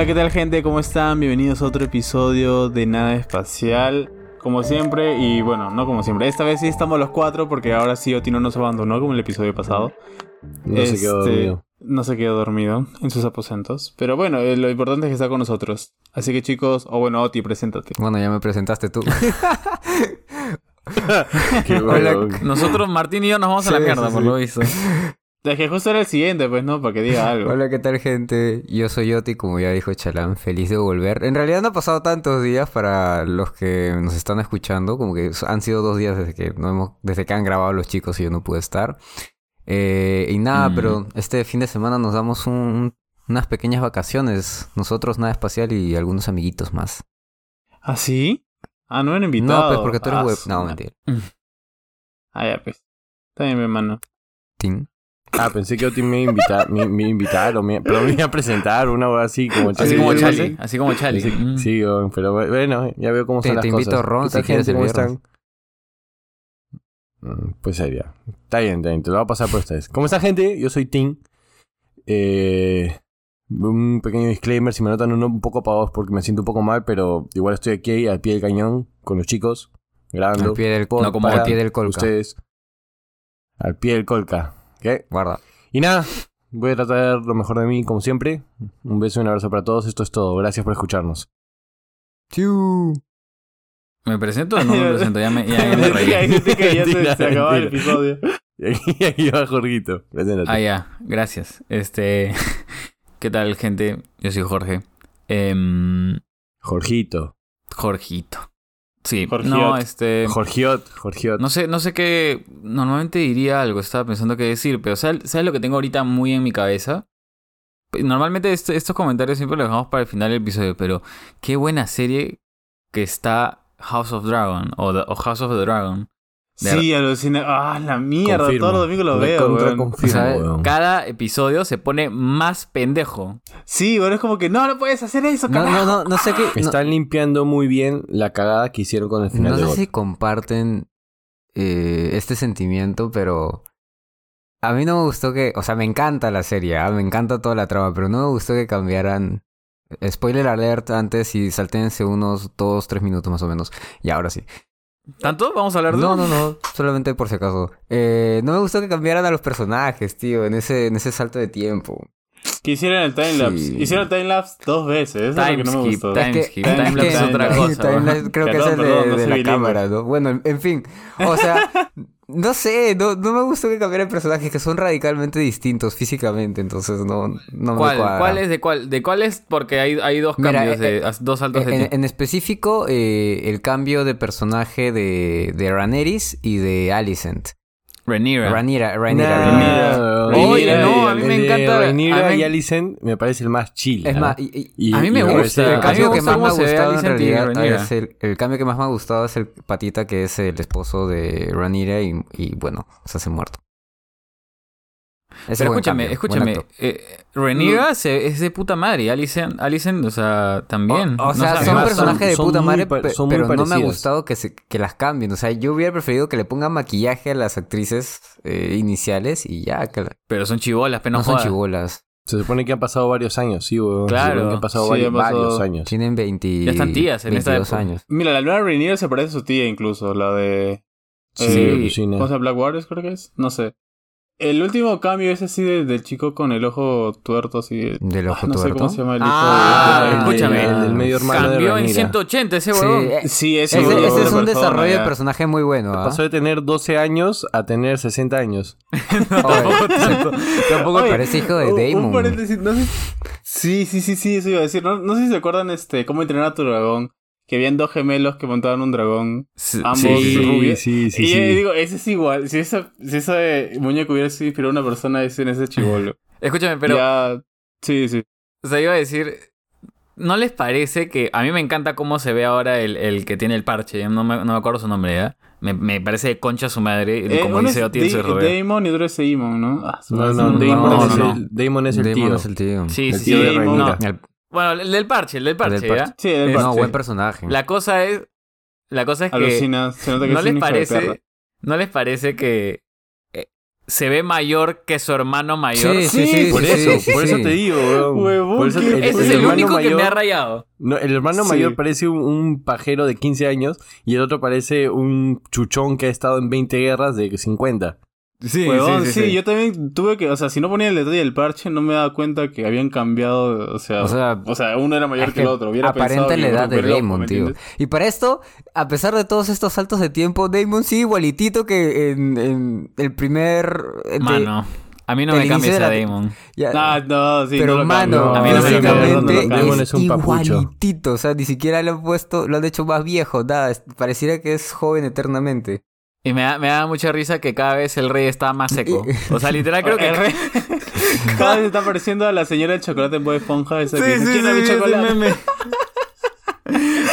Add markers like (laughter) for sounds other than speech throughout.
Hola, ¿qué tal gente? ¿Cómo están? Bienvenidos a otro episodio de Nada Espacial. Como siempre, y bueno, no como siempre. Esta vez sí estamos los cuatro porque ahora sí Oti no nos abandonó como el episodio pasado. No se quedó Este, dormido. No se quedó dormido en sus aposentos. Pero bueno, eh, lo importante es que está con nosotros. Así que chicos, o bueno, Oti, preséntate. Bueno, ya me presentaste tú. (laughs) Qué Hola, bueno. Nosotros, Martín y yo, nos vamos a la mierda, sí, por sí. lo visto. Es que justo era el siguiente, pues, ¿no? Para que diga algo. Hola, ¿qué tal, gente? Yo soy Yoti, como ya dijo Chalán, feliz de volver. En realidad no ha pasado tantos días para los que nos están escuchando, como que han sido dos días desde que, no hemos, desde que han grabado los chicos y yo no pude estar. Eh, y nada, Mm. pero este fin de semana nos damos un- un- unas pequeñas vacaciones. Nosotros, nada espacial y algunos amiguitos más. ¿Ah, sí? Ah, no eran invitados. No, pues porque tú eres Ah, web. No, mentira. (laughs) Ah, ya, pues. Está bien, mi hermano. Tin. Ah, pensé que Oti me iba a invitar, me, me me, pero me iba a presentar una hora así como Así Charlie. como Chali, así como Chali. Sí, Mm. sí, weón, pero bueno, ya veo cómo Te- son las te cosas. invito, Ron, ¿Qué tal, si quieres, el ¿Cómo viernes. están? Mm, Pues ya. Está bien, está bien, te lo voy a pasar por ustedes. ¿Cómo está, gente? Yo soy Tim. Eh, un pequeño disclaimer, si me notan un, un poco apagados porque me siento un poco mal, pero igual estoy aquí al pie del cañón con los chicos, grabando. Al pie del, no como para al pie del colca. Ustedes. Al pie del colca. ¿Ok? Guarda. Y nada, voy a tratar lo mejor de mí, como siempre. Un beso y un abrazo para todos. Esto es todo. Gracias por escucharnos. Chiu. ¿Me presento o no me (laughs) presento? Ya me, ya, ya me Ahí reí. que ya (laughs) se, Mentira, se acababa el episodio. (laughs) Y aquí, aquí va Jorgito. Preséntate. Ah, ya. Gracias. Este... ¿Qué tal, gente? Yo soy Jorge. Em, Jorgito. Jorgito. Sí. Jorgiot. No, este... Jorgiot. Jorgiot. No sé, no sé qué. Normalmente diría algo, estaba pensando qué decir, pero ¿sabes, ¿sabes lo que tengo ahorita muy en mi cabeza? Normalmente este- estos comentarios siempre los dejamos para el final del episodio, pero qué buena serie que está House of Dragon o, The- o House of the Dragon. De- Sí, alucina. Ah, la mierda. Confirmo. Todos los domingos lo veo, Recontra weón. confirmo, O sea, weón. Cada episodio se pone más pendejo. Sí, bueno, es como que no, no puedes hacer eso, No, carajo. no, no, no sé qué. (laughs) no- Están limpiando muy bien la cagada que hicieron con el final No de sé God. si comparten eh, este sentimiento, pero a mí no me gustó que, o sea, me encanta la serie, ¿ah? me encanta toda la trama, pero no me gustó que cambiaran. Spoiler alert antes y saltense unos dos, tres minutos más o menos. Y ahora sí. ¿Tanto? ¿Vamos a hablar de No, no, no, solamente por si acaso. Eh, no me gustó que cambiaran a los personajes, tío, en ese, en ese salto de tiempo. Que hicieron el timelapse. Sí. Hicieron el timelapse dos veces. Eso es lo que no me Timeskip, gustó. Es que- timelapse es otra (laughs) cosa, creo que Perdón, es el de, perdón, no de soy la cámara, ¿no? Bueno, en, en fin. O sea, (laughs) no sé, no, no me gustó que cambiaran personajes que son radicalmente distintos físicamente, entonces no, no me cuadra. ¿Cuál es de cuál? ¿De cuál es? Porque hay, hay dos Mira, cambios, de, eh, dos saltos de En, en específico, eh, el cambio de personaje de, de Rhaenyra y de Alicent. Rhaenyra. Rhaenyra, Rhaenyra. Rhaenyra. Oye, no, a mí me encanta- Rhaenyra y Alicent me parece el más chill. Es más, y- A mí me gusta, el a mí me cambio que gusta más me ha cómo se ve gustado en Alicent y realidad Rhaenyra. es el, el cambio que más me ha gustado es el patita que es el esposo de Rhaenyra y, y bueno, se hace muerto. Ese Pero buen escúchame, cambio, escúchame. Eh, se- es de puta madre. y Alicent, Alicent o sea, también. O, o No sea, sabe son personajes de son puta madre, muy pero no me ha gustado que, se, que las cambien. O sea, yo hubiera preferido que le pongan maquillaje a las actrices eh, iniciales y ya, que la- Pero son chibolas, pero no, no, son chibolas. Se supone que han pasado varios años, sí, weón. Se Claro. supone que han pasado Sí, varios, han pasado- varios años. Tienen 20, Ya están tías en esta 22 época. años. Mira, la nueva Rainier se parece a su tía incluso, la de... Sí, eh, alucina. ¿Cómo se llama? Black Waters creo que es. No sé. El último cambio es así de- del chico con el ojo tuerto, así de... Del ojo Ah, no sé tuerto. cómo se llama el hijo Ah, de- de- escúchame. El del medio hermano de Cambió en Rhaenyra. 180 ese Sí, huevón. eh, Sí, ese, ese, ese es un persona, desarrollo ya. de personaje muy bueno. ¿ah? Pasó de tener 12 años a tener 60 años. (laughs) Oye, tampoco Oye, parece hijo de un- Un Damon. paréntesis, no sé... Sí, sí, sí, sí, eso iba a decir. No, no sé si se acuerdan este, cómo entrenar a tu dragón. Que habían dos gemelos que montaban un dragón. Sí, Ambos sí. rubios. sí, sí, y yo digo, ese es igual. Si, esa, si ese muñeco hubiera sido inspirado a una persona, es en ese chivolo. (laughs) Escúchame, pero, Ya... Sí, sí. o sea, iba a decir, ¿no les parece que a mí me encanta cómo se ve ahora el, el que tiene el parche? No me, no me acuerdo su nombre, ¿ya? Me, me parece de concha su madre, Eh, como dice es Oti en su. Damon y otro es Eamon, ¿no? Ah, No, no, ese Damon, no, es, no. El, Damon es el Damon tío. es el tío. Sí, El sí, tío sí, no. El- Bueno, el del parche, el del parche, del ¿ya? Sí, del Eh, parche. no, buen personaje. La cosa es, la cosa es que Alucina. Se nota que no es un les hijo de perra. parece, no les parece que eh, se ve mayor que su hermano mayor. Sí, sí, sí. por sí, eso, sí, por eso sí. te digo, weón. Huevón, Por eso ¿qué? el- Ese el es el único que me ha rayado. No, el hermano Sí. mayor parece un, un pajero de 15 años y el otro parece un chuchón que ha estado en 20 guerras de 50. Sí, Huevón, sí, yo también tuve que, o sea, si no ponía el detalle del parche, no me daba cuenta que habían cambiado, o sea, O sea, o sea uno era mayor Es que el otro. Hubiera aparenta pensado que la edad de Damon, ¿me tío. Y para esto, a pesar de todos estos saltos de tiempo, Damon sigue igualitito que en, en el primer... de- Mano, a mí no me cambies a la- Damon. ya- Ah, no, sí, pero no lo mano, a mí no me no. Damon es es un papucho. igualitito. O sea, ni siquiera lo han puesto, lo han hecho más viejo, nada. es- Pareciera que es joven eternamente. Y me da, me da mucha risa que cada vez el rey está más seco. O sea, literal creo (laughs) que... El rey- (laughs) Cada vez está pareciendo a la señora del chocolate en Bob Esponja. Esa Sí, que dice, sí, "¿Quién da sí, mi ese chocolate?". meme. (laughs)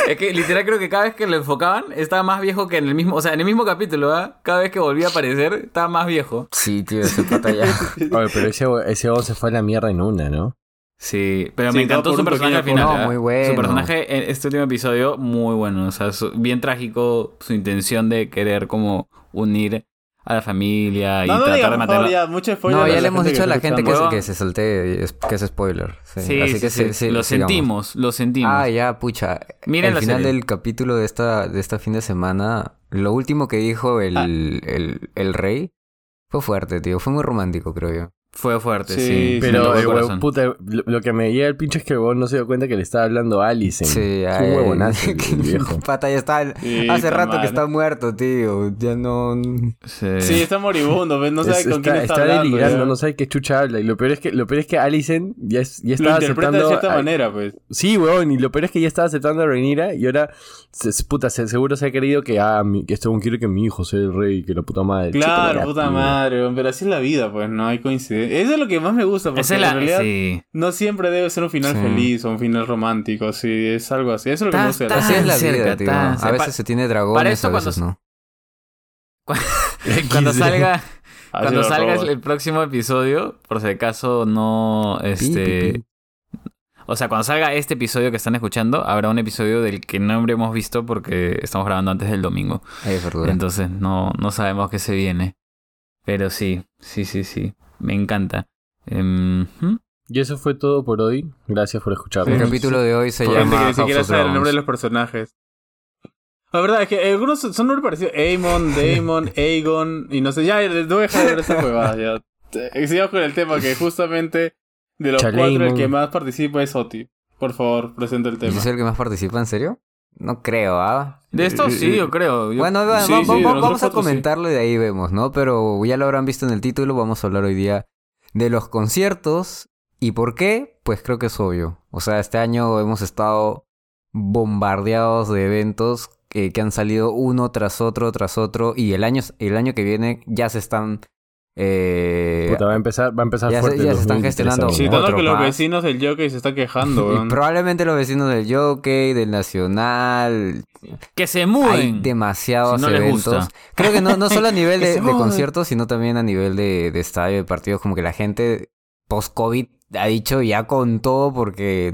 Es que literal creo que cada vez que lo enfocaban estaba más viejo que en el mismo, o sea, en el mismo capítulo, ¿ah? Cada vez que volvía a aparecer estaba más viejo. Sí, tío, ese pata ya. Oye, pero ese, ese se fue a la mierda en una, ¿no? Sí, pero Sí, me encantó su personaje al final. No, ¿ah? muy bueno. Su personaje en este último episodio, muy bueno. O sea, su- bien trágico su intención de querer como unir a la familia y No, no tratar de matarla. ya, mucho spoiler. No, ya le hemos dicho a la gente que, se- que se salte, es- que es spoiler. Sí, Sí, Así sí, que sí, sí, sí, lo sigamos. sentimos, lo sentimos. Ah, ya, pucha. Miren el la final serie. del capítulo de esta, de esta fin de semana, lo último que dijo el, Ah. el, el rey fue fuerte, tío. Fue muy romántico, creo yo. Fue fuerte, Sí, Pero, el eh, huevón, puta, lo, lo que me llega el pinche es que el huevón no se dio cuenta que le estaba hablando a Alison. Sí, un huevonazo (laughs) el viejo. (laughs) Pata ya está. Sí, hace está rato mal. que está muerto, tío. Ya no. Sí. Sí, está moribundo, ¿ves? no sabe Es- con quién está, está hablando. delirando, ya. no sabe qué chucha habla. Y lo peor es que, lo peor es que Alison ya, es- ya Lo interpreta de cierta a- manera, pues. Sí, weón, y lo peor es que ya estaba aceptando a Rhaenyra y ahora, se, puta, se- seguro se ha querido que, ah, mi, que este weón quiere que mi hijo sea el rey, que la puta madre. Claro, puta madre, weón, pero así es la vida, pues, no hay coincidencia. Eso es lo que más me gusta, porque en la... realidad Sí. no siempre debe ser un final Sí. feliz o un final romántico, sí, es algo así. Eso es lo que me gusta Así es la vida, tío. A veces se tiene dragones, para esto a veces cuando- no. (laughs) Cuando salga... (laughs) Cuando salga el próximo episodio, por si acaso no, este, pi, pi. o sea, cuando salga este episodio que están escuchando, habrá un episodio del que no habremos visto porque estamos grabando antes del domingo. Es. Entonces no, no sabemos qué se viene. Pero sí, sí, sí, sí. Me encanta. Em, ¿hmm? Y eso fue todo por hoy. Gracias por El escucharnos. capítulo de hoy se Por gente llama que ni siquiera sabe el nombre de los personajes. La verdad es que algunos son nombres parecidos. Aemon, (laughs) Daemon, Aegon, y no sé, ya, no voy a dejar de ver esta huevada, ya. Eh, Sigamos con el tema, que justamente de los Chaleimon. cuatro el que más participa es Oti. Por favor, presenta el tema. ¿Es el que más participa, en serio? No creo, ¿ah? De esto sí, yo creo. Yo- Bueno, va- sí, va- sí, va- de nosotros vamos a sí. comentarlo y de ahí vemos, ¿no? Pero ya lo habrán visto en el título, vamos a hablar hoy día de los conciertos. ¿Y por qué? Pues creo que es obvio. O sea, este año hemos estado bombardeados de eventos que, que han salido uno tras otro, tras otro. Y el año, el año que viene ya se están... eh, Puta, va a empezar, va a empezar Ya se- fuerte. ya el se están 2023 gestionando. Sí, tanto que los más. vecinos del Jockey se están quejando, y probablemente los vecinos del Jockey, del Nacional, Que se hay muden. demasiados Si no les eventos. gusta. Creo que no, no solo a (laughs) nivel de, se de conciertos, sino también a nivel de, de estadio, de partidos. Como que la gente post-COVID ha dicho ya con todo porque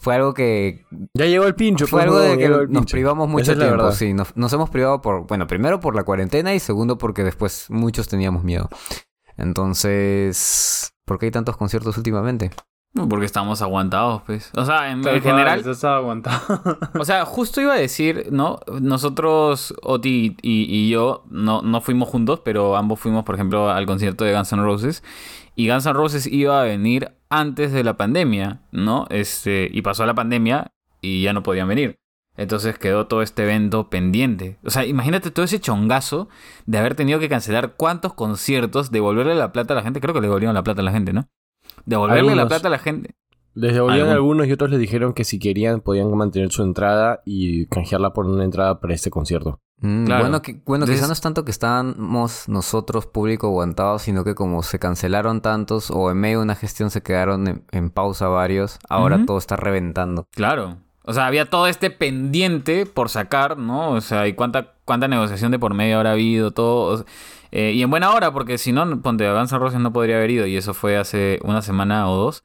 fue algo que... Ya llegó el pincho. Fue pues, algo de huevón, que nos privamos mucho tiempo. Sí, nos, nos hemos privado por... Bueno, primero por la cuarentena y segundo porque después muchos teníamos miedo. Entonces... ¿Por qué hay tantos conciertos últimamente? Porque estamos aguantados, pues. O sea, en, en general, está aguantado. (laughs) O sea, justo iba a decir, ¿no? Nosotros, Oti y, y yo, no, no fuimos juntos, pero ambos fuimos, por ejemplo, al concierto de Guns N' Roses. Y Guns N' Roses iba a venir antes de la pandemia, ¿no? Este, y pasó la pandemia y ya no podían venir. Entonces quedó todo este evento pendiente. O sea, imagínate todo ese chongazo de haber tenido que cancelar cuántos conciertos, devolverle la plata a la gente. Creo que le devolvieron la plata a la gente, ¿no? Devolverle la plata a la gente. Les devolvieron Algún- algunos y otros les dijeron que si querían podían mantener su entrada y canjearla por una entrada para este concierto. Mm, Claro. Bueno, que, bueno Entonces- quizá no es tanto que estábamos nosotros, público, aguantados, sino que como se cancelaron tantos o en medio de una gestión se quedaron en, en pausa varios, ahora todo está reventando. Claro. O sea, había todo este pendiente por sacar, ¿no? O sea, y cuánta, cuánta negociación de por medio habrá habido, todo. O sea, eh, y en buena hora, porque si no, ponte, Guns N' Roses no podría haber ido, y eso fue hace una semana o dos.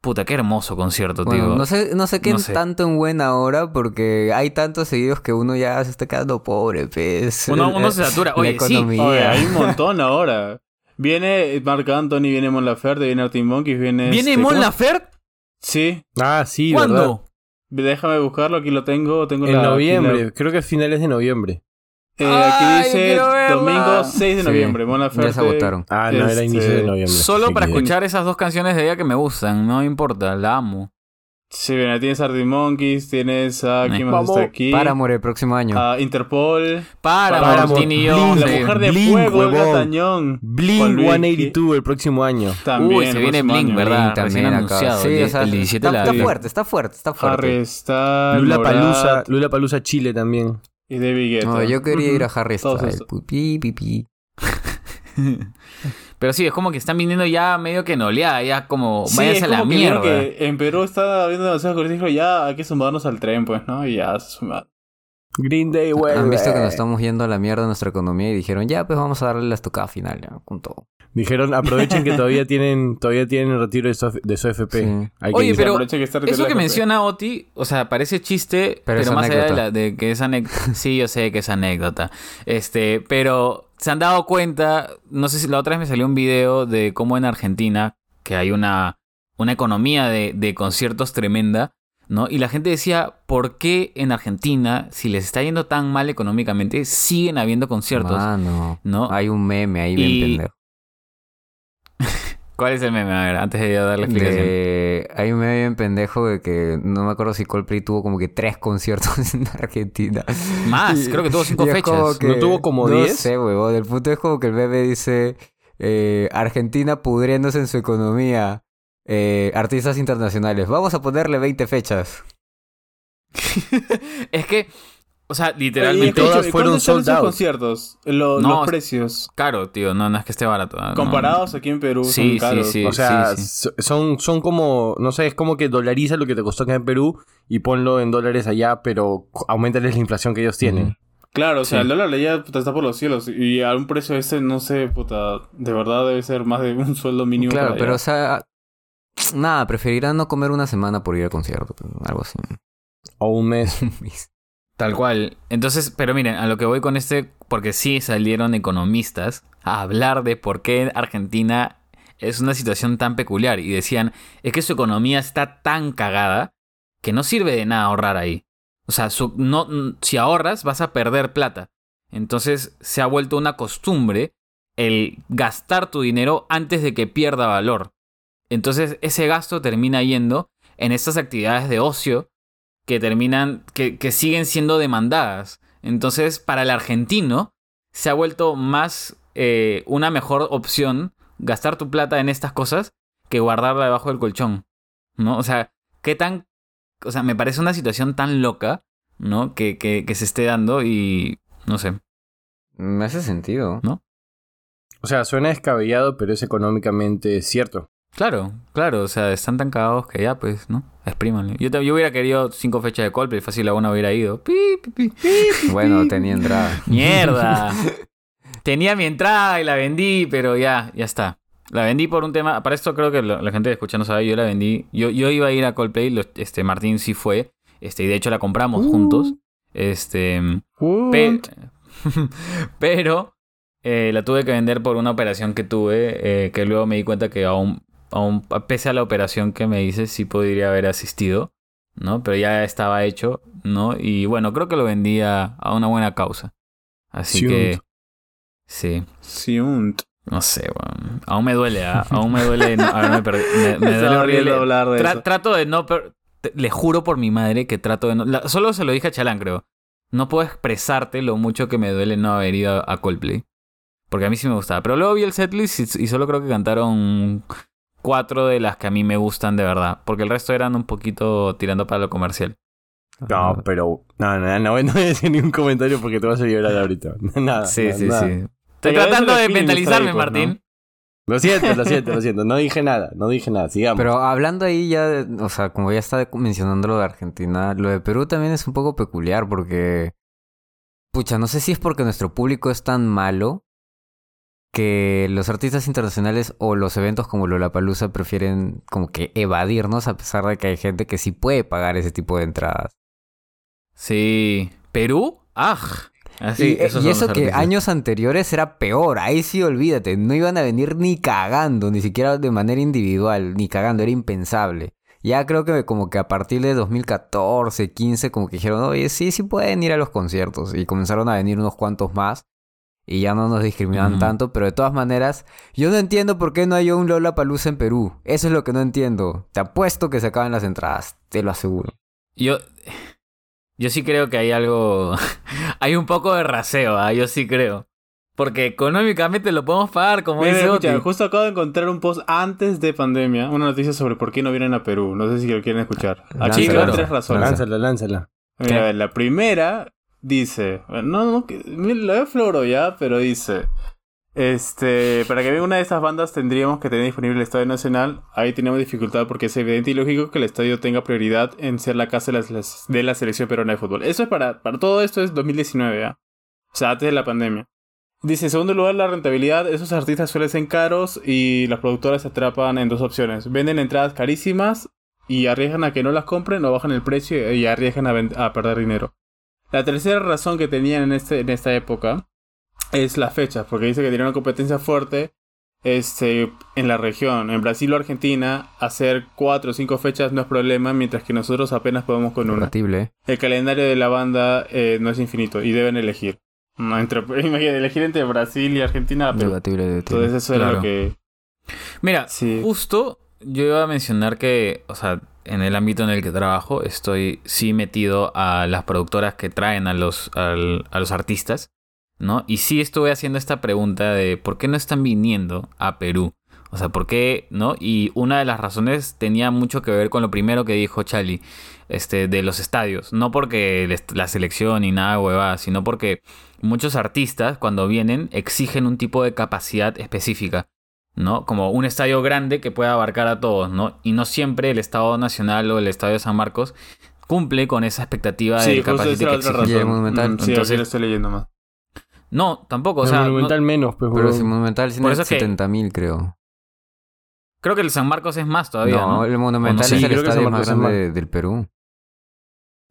Puta, qué hermoso concierto, Bueno, tío. no sé, no sé qué no sé. tanto en buena hora, porque hay tantos seguidos que uno ya se está quedando pobre, pues. Uno- uno (laughs) se satura. Oye, sí. Oye, hay un (laughs) montón ahora. Viene Marc Anthony, viene Mon Laferte, viene Artin Monkeys, viene... ¿Viene este, Mon. Laferte? Sí, Ah, sí, ¿verdad? Déjame buscarlo, aquí lo tengo. tengo En la- noviembre, la- creo que es finales de noviembre. eh, aquí dice domingo 6 de Sí, noviembre. Ya se agotaron. Ah, no, era Este, inicio de noviembre. Solo para escuchar esas dos canciones de ella que me gustan, no importa, la amo. Sí, mira, tienes Artin Monkeys, tienes a... ¿Quién Eh. más está aquí? Paramore el próximo año. A Interpol. Para, Paramore. Blink, La mujer de Blink, fuego, Olga huevón. Tañón. Juan Blink Luis, 182 el próximo año. También. Uy, se viene Blink, año. ¿verdad? Acá. anunciado, Sí, o sea, el 17 está, de está fuerte, está fuerte, está fuerte. Harry Styles, Lula Palusa, Lula Palusa Chile también. y David Guetta. No, yo quería ir a. Harry Styles. Pupi, pipi. Pero sí, es como que están viniendo ya medio que en oleada, ya como Sí, váyanse a la que mierda. que en Perú está habiendo demasiados cortes y dijo, ya hay que sumarnos al tren, pues, ¿no? Y ya se sumaron. Green Day, güey. Han visto que nos estamos yendo a la mierda de nuestra economía y dijeron, ya, pues vamos a darle la estocada final, ya, con todo. Dijeron, aprovechen que (laughs) todavía tienen, todavía tienen el retiro de su, de su FP. Sí. Hay que Oye, pero aprovecha que está Eso que la menciona Oti, o sea, parece chiste, Pero pero, es más allá de, anécdota. la, de que es anécdota. (laughs) Sí, yo sé que es anécdota. Este, pero se han dado cuenta, no sé si la otra vez me salió un video de cómo en Argentina, que hay una, una economía de, de conciertos tremenda, ¿no? Y la gente decía, ¿por qué en Argentina, si les está yendo tan mal económicamente, siguen habiendo conciertos? Mano, ¿No? hay un meme ahí bien Y- pendejo. (laughs) ¿Cuál es el meme? A ver, antes de yo dar la explicación. De- Hay un meme bien pendejo de que no me acuerdo si Coldplay tuvo como que tres conciertos (laughs) en Argentina. Más, Y- creo que tuvo cinco fechas. ¿No tuvo como No 10? sé, huevón. El punto es como que el meme dice eh, Argentina pudriéndose en su economía. Eh, artistas internacionales. Vamos a ponerle 20 fechas. (laughs) es que, o sea, Y literalmente... todas escúchame, fueron ¿cuántos están sold out? conciertos? Lo- No, los precios. Caro, tío, no, no es que esté barato. No. Comparados aquí en Perú Sí, son sí, caros. sí. O sea, sí. so- son, son como, no sé, es como que dolariza lo que te costó acá en Perú y ponlo en dólares allá, pero aumentales la inflación que ellos tienen. Claro, o sea, Sí. el dólar ya está por los cielos. Y a un precio ese, no sé, puta, de verdad debe ser más de un sueldo mínimo. Claro, para pero o sea... Nada, preferirán no comer una semana por ir al concierto. Algo así. O un mes. Tal cual. Entonces, pero miren, a lo que voy con este, porque sí salieron economistas a hablar de por qué Argentina es una situación tan peculiar. Y decían, es que su economía está tan cagada que no sirve de nada ahorrar ahí. O sea, no, si ahorras vas a perder plata. Entonces se ha vuelto una costumbre el gastar tu dinero antes de que pierda valor. Entonces ese gasto termina yendo en estas actividades de ocio que terminan, que, que siguen siendo demandadas. Entonces, para el argentino, se ha vuelto más eh, una mejor opción gastar tu plata en estas cosas que guardarla debajo del colchón. ¿No? O sea, qué tan. O sea, me parece una situación tan loca, ¿no? Que, que, que se esté dando y. No sé. Me hace sentido. O sea, suena descabellado, pero es económicamente cierto. Claro, claro, o sea, están tan cagados que ya, pues, ¿no? Exprímanle. Yo, yo hubiera querido cinco fechas de Coldplay, fácil a una hubiera ido. Pi, pi, pi. (laughs) Bueno, tenía entrada. (laughs) ¡Mierda! Tenía mi entrada y la vendí, pero ya, ya está. La vendí por un tema. Para esto creo que lo- la gente que escucha no sabe. Yo la vendí. Yo, yo iba a ir a Coldplay. lo- este, Martín sí fue. Este, y de hecho la compramos juntos. Este. pe- (laughs) pero eh, la tuve que vender por una operación que tuve. eh, que luego me di cuenta que aún, aún, pese a la operación que me hice, sí podría haber asistido. ¿No? Pero ya estaba hecho. ¿No? Y bueno, creo que lo vendí a, a una buena causa. Así Sí, que. Sí. Un... No sé, weón. Aún me duele, ¿ah? Aún me duele no haberme perdido. Me, me (laughs) duele Estaba horrible. hablar de Tra- eso. trato de no... per- te- le juro por mi madre que trato de no... la- solo se lo dije a Chalán, creo. No puedo expresarte lo mucho que me duele no haber ido a, a Coldplay. Porque a mí sí me gustaba. Pero luego vi el setlist y, y solo creo que cantaron cuatro de las que a mí me gustan de verdad. Porque el resto eran un poquito tirando para lo comercial. No, pero. No, no, no, no voy a decir ningún comentario porque te vas a llorar ahorita. (laughs) Nada. Sí, nada, sí, nada. sí. Estoy Pero tratando de mentalizarme, Martín. Lo siento, lo siento, lo siento. No dije nada, no dije nada. Sigamos. Pero hablando ahí ya, de- o sea, como ya está mencionando lo de Argentina, lo de Perú también es un poco peculiar porque, pucha, no sé si es porque nuestro público es tan malo que los artistas internacionales o los eventos como Lollapalooza prefieren como que evadirnos a pesar de que hay gente que sí puede pagar ese tipo de entradas. Sí. ¿Perú? ¡Ah! Así, y eh, esos y eso que artistas. años anteriores era peor, ahí sí olvídate, no iban a venir ni cagando, ni siquiera de manera individual, ni cagando, era impensable. Ya creo que como que a partir de 2014, 15, como que dijeron, oye, sí, sí pueden ir a los conciertos. Y comenzaron a venir unos cuantos más. Y ya no nos discriminaban Ujú. tanto, pero de todas maneras, yo no entiendo por qué no hay un Lola Palusa en Perú. Eso es lo que no entiendo. Te apuesto que se acaban las entradas, te lo aseguro. Yo, yo sí creo que hay algo. (laughs) hay un poco de raseo, ¿ah? yo sí creo. Porque económicamente lo podemos pagar, como Mira, dice escucha, justo acabo de encontrar un post antes de pandemia, una noticia sobre por qué no vienen a Perú. No sé si lo quieren escuchar. Aquí Lánzala, dan claro. tres razones. Lánzala, lánzala. Mira, a ver, la primera dice, no, no, que- lo de Floro ya, pero dice, este, para que venga una de estas bandas tendríamos que tener disponible el Estadio Nacional. Ahí tenemos dificultad porque es evidente y lógico que el estadio tenga prioridad en ser la casa de la, selección peruana de fútbol. Eso es para, para todo esto es 2019, ¿ya? O sea, antes de la pandemia. Dice, en segundo lugar, la rentabilidad. Esos artistas suelen ser caros y las productoras se atrapan en dos opciones. Venden entradas carísimas y arriesgan a que no las compren o bajan el precio y arriesgan a perder dinero. La tercera razón que tenían en, este, en esta época es las fechas, porque dice que tienen una competencia fuerte este, en la región. En Brasil o Argentina, hacer cuatro o cinco fechas no es problema, mientras que nosotros apenas podemos con una. Compatible. El calendario de la banda eh, no es infinito y deben elegir. No, entre, (laughs) imagínate, elegir entre Brasil y Argentina, Debatible, debatible. entonces eso era Claro. lo que... Mira, Sí. justo yo iba a mencionar que, o sea, en el ámbito en el que trabajo, estoy sí metido a las productoras que traen a los, a los artistas, ¿no? Y sí estuve haciendo esta pregunta de por qué no están viniendo a Perú. O sea, ¿por qué, no? Y una de las razones tenía mucho que ver con lo primero que dijo Chali, este, de los estadios. No porque la selección ni nada huevada, sino porque muchos artistas cuando vienen exigen un tipo de capacidad específica. ¿No? Como un estadio grande que pueda abarcar a todos, ¿no? Y no siempre el Estadio Nacional o el Estadio San Marcos cumple con esa expectativa Sí, de capacity que exige. Y el razón. Monumental. Mm, sí, Entonces- aquí lo estoy leyendo más. No, tampoco, o El sea, no- monumental menos, pues, Pero huevón. si Monumental es que- 70 mil, creo. creo que el San Marcos es más todavía, ¿no? no, el Monumental Sí, es el que estadio más grande de- del Perú.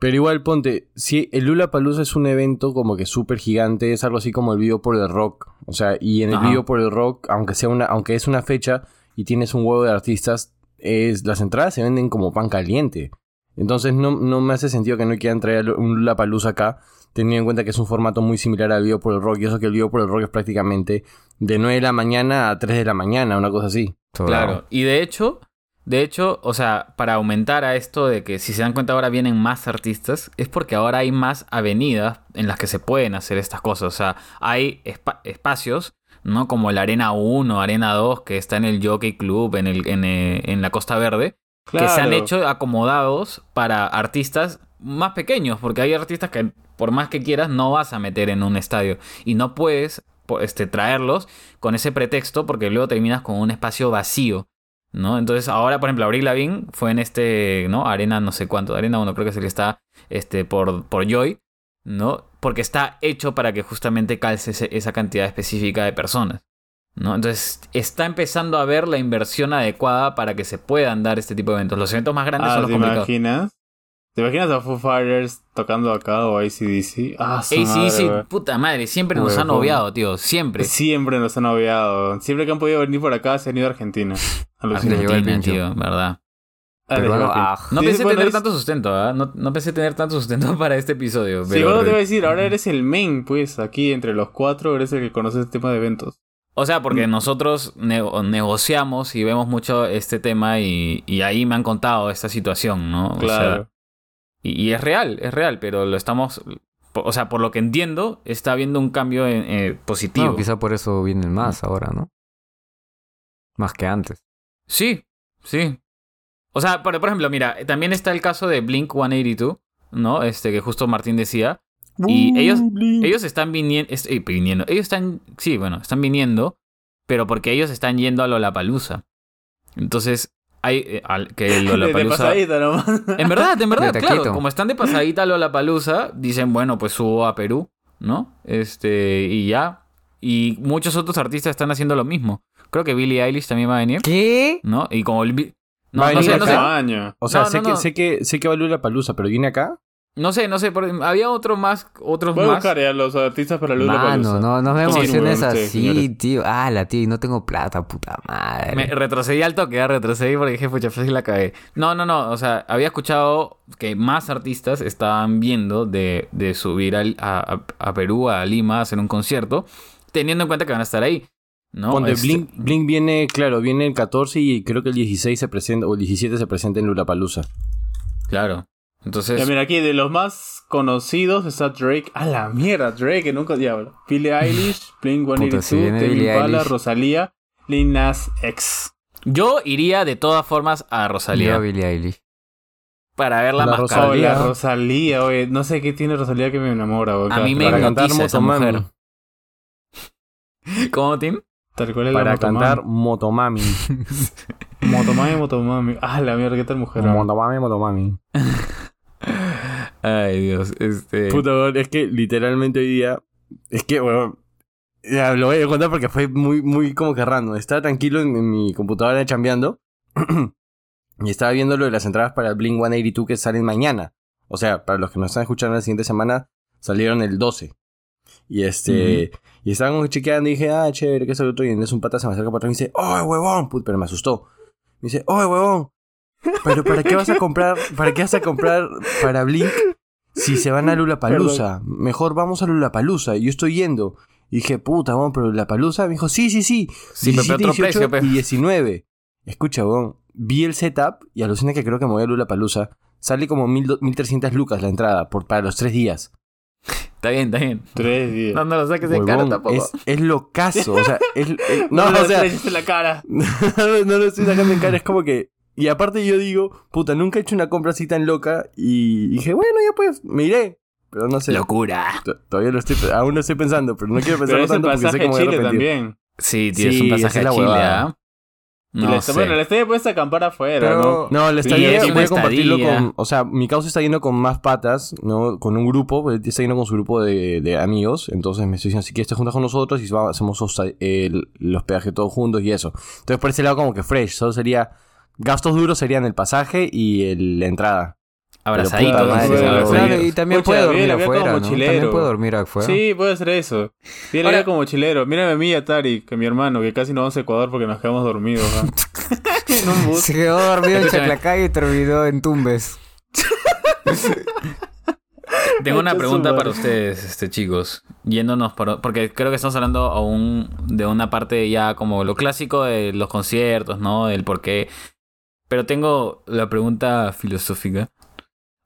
Pero igual, ponte, si el Lula Palusa es un evento como que súper gigante, es algo así como el Vivo por el Rock. O sea, y en el Ajá. Vivo por el Rock, aunque sea una, aunque es una fecha y tienes un huevo de artistas, es, las entradas se venden como pan caliente. Entonces no, no me hace sentido que no quieran traer un Lula Palusa acá, teniendo en cuenta que es un formato muy similar al Vivo por el Rock. Y eso que el Vivo por el Rock es prácticamente de 9 de la mañana a 3 de la mañana, una cosa así. Claro, y de hecho, de hecho, o sea, para aumentar a esto de que si se dan cuenta ahora vienen más artistas, es porque ahora hay más avenidas en las que se pueden hacer estas cosas. O sea, hay espa- espacios, ¿no? Como la Arena 1, Arena 2, que está en el Jockey Club, en, el, en, eh, en la Costa Verde, que se han hecho acomodados para artistas más pequeños, porque hay artistas que por más que quieras no vas a meter en un estadio y no puedes este, traerlos con ese pretexto porque luego terminas con un espacio vacío. ¿No? Entonces ahora, por ejemplo, Abril Lavigne fue en este, ¿no? Arena no sé cuánto, Arena 1 creo que es el que está este, por, por Joy, ¿no? Porque está hecho para que justamente calce ese- esa cantidad específica de personas. ¿no? Entonces está empezando a ver la inversión adecuada para que se puedan dar este tipo de eventos. Los eventos más grandes Ah, son los ¿te complicados. imaginas? ¿Te imaginas a Foo Fighters tocando acá o ACDC? Ah, sí, madre, sí, puta madre, siempre nos han obviado, tío, siempre. Siempre nos han obviado. Siempre que han podido venir por acá se han ido a Argentina. (laughs) Argentina, tío, verdad. Ah, Pero que- ah, No Sí, pensé bueno, tener es- tanto sustento, ¿ah? No, no pensé tener tanto sustento (laughs) para este episodio. Sí, Pero... bueno, te voy a decir, ahora eres el main, pues, aquí entre los cuatro eres el que conoce este tema de eventos. O sea, Mm. porque nosotros nego- negociamos y vemos mucho este tema y, y ahí me han contado esta situación, ¿no? O sea, Claro. Y, y es real, es real, pero lo estamos... O sea, por lo que entiendo, está habiendo un cambio en- eh, positivo. No, quizá por eso vienen más ahora, ¿no? Más que antes. Sí, sí. O sea, por, por ejemplo, mira, también está el caso de Blink 182, ¿no? Este que justo Martín decía. Y ellos- Ellos están viniendo, viniendo. Ellos están, sí, bueno, están viniendo, pero porque ellos están yendo a Lollapalooza. Entonces, hay eh, al- que (laughs) De Lollapalooza... pasadita nomás. En verdad, en verdad, De claro. Como están de pasadita a Lollapalooza, dicen, bueno, pues subo a Perú, ¿no? Este, y ya. Y muchos otros artistas están haciendo lo mismo. Creo que Billie Eilish también va a venir, ¿Qué? ¿no? Y como el... No, Va a no sé, no acá. sé. año. O sea, No, sé, no, que, no. sé que sé que va a la palusa, pero viene acá. No sé, no sé. había otro más, otros Voy a más. buscar ya los artistas para Lula Mano, no, no me emociones sí, así, tío. Ah, la tío, y no tengo plata, puta madre. Me retrocedí al toque, ya retrocedí porque dije, pucha, sí la cagué. No, no, no, o sea, había escuchado que más artistas estaban viendo de, de subir al- a, a- a Perú, a Lima, a hacer un concierto, teniendo en cuenta que van a estar ahí. ¿no? Ponte, Este, Blink, Blink viene, claro, viene el 14 y creo que el 16 se presenta, o el 17 se presenta en Lulapalooza. Claro. Entonces, Ya, mira, aquí de los más conocidos está Drake. A la mierda, Drake, que nunca diablo. Billie Eilish, Blink Puta, si 182, viene Tame Billie Impala, Eilish. Rosalía, Lil Nas X. yo iría de todas formas a Rosalía Yo a Billie Eilish. para verla La más Rosalía. La Rosalía, oye. No sé qué tiene Rosalía que me enamora, oye. A mí me hipnotiza esa Motomami. mujer. (laughs) ¿Cómo, Tim? Tal cual es Para la cantar Motomami. (laughs) Motomami, Motomami. Ah, la mierda, qué tal mujer. Motomami, Motomami. (laughs) Ay, Dios. Este... Puta, es que literalmente hoy día. Es que, weón. Ya, lo voy a contar porque fue muy, muy como que random. Estaba tranquilo en, en mi computadora chambeando. (clears throat) y estaba viendo lo de las entradas para el Blink 182 que salen mañana. O sea, para los que nos están escuchando la siguiente semana, salieron el 12. Y este. Y estaba como que chequeando y dije, ah, chévere, que es el otro. Y en eso un pata se me acerca para atrás y me dice, ¡Oh, huevón! Put, pero me asustó. Me dice, ¡Oh, huevón! ¿Pero para qué vas a comprar? ¿Para qué vas a comprar para Blink si se van a Lulapalooza? Mejor vamos a Lulapalooza. Y yo estoy yendo. Y dije, puta, vamos, pero Lulapalooza. Me dijo, sí, sí, sí. Sí, pero 17, otro 18 precio, pe. y 19. Escucha, weón. Vi el setup y alucina que creo que me voy a Lulapalooza. Sale como 1000 1300 lucas la entrada por, para los tres días. Está bien, está bien. Tres días. No, no lo saques de cara tampoco. es, es locazo. O sea, es, es- (laughs) no, me o lo sea, estrelles en la cara. (laughs) no, no lo estoy sacando en cara, es como que. Y aparte yo digo, puta, nunca he hecho una compra así tan loca. Y dije, bueno, ya pues, me iré. Pero no sé. Locura. t- Todavía lo estoy, aún lo estoy pensando, pero no quiero Pero pensarlo es el tanto porque sé a Chile también. Sí, tío, es Sí, un esa pasaje es a la Chile. ¿ah? No la- sé. Bueno, la estadia puedes acampar afuera, Pero- ¿no? No, la Sí, estadía es voy a compartirlo estadía. con. O sea, mi causa está yendo con más patas, ¿no? Con un grupo, pues, está yendo con su grupo de, de amigos. Entonces me estoy diciendo, si quieres te juntas con nosotros y hacemos el- los peajes todos juntos y eso. Entonces por ese lado, como que fresh. Solo sería. Gastos duros serían el pasaje y el- la entrada. Madre, Claro. Claro, y también Pucha, puede dormir como afuera, ¿no? mochilero. También puede dormir afuera. Sí, puede hacer eso. Viene Ahora- como chilero. Mírame a mí y a Tari, que mi hermano, que casi no vamos a Ecuador porque nos quedamos dormidos. ¿no? (laughs) en un bus. Se quedó dormido en Escúchame. Chaclacay y terminó en Tumbes. (laughs) Tengo una pregunta para ustedes, este, chicos. Yéndonos por... Porque creo que estamos hablando aún de una parte ya como lo clásico de los conciertos, ¿no? Del por qué. Pero tengo la pregunta filosófica.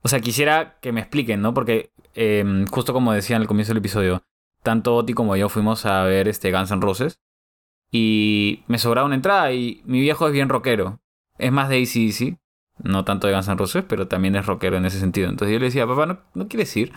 O sea, quisiera que me expliquen, ¿no? Porque eh, justo como decía al comienzo del episodio, tanto Oti como yo fuimos a ver este Guns N' Roses. Y me sobraba una entrada y mi viejo es bien rockero. Es más de ACDC. No tanto de Guns N' Roses, pero también es rockero en ese sentido. Entonces yo le decía, papá, ¿no, no quieres ir?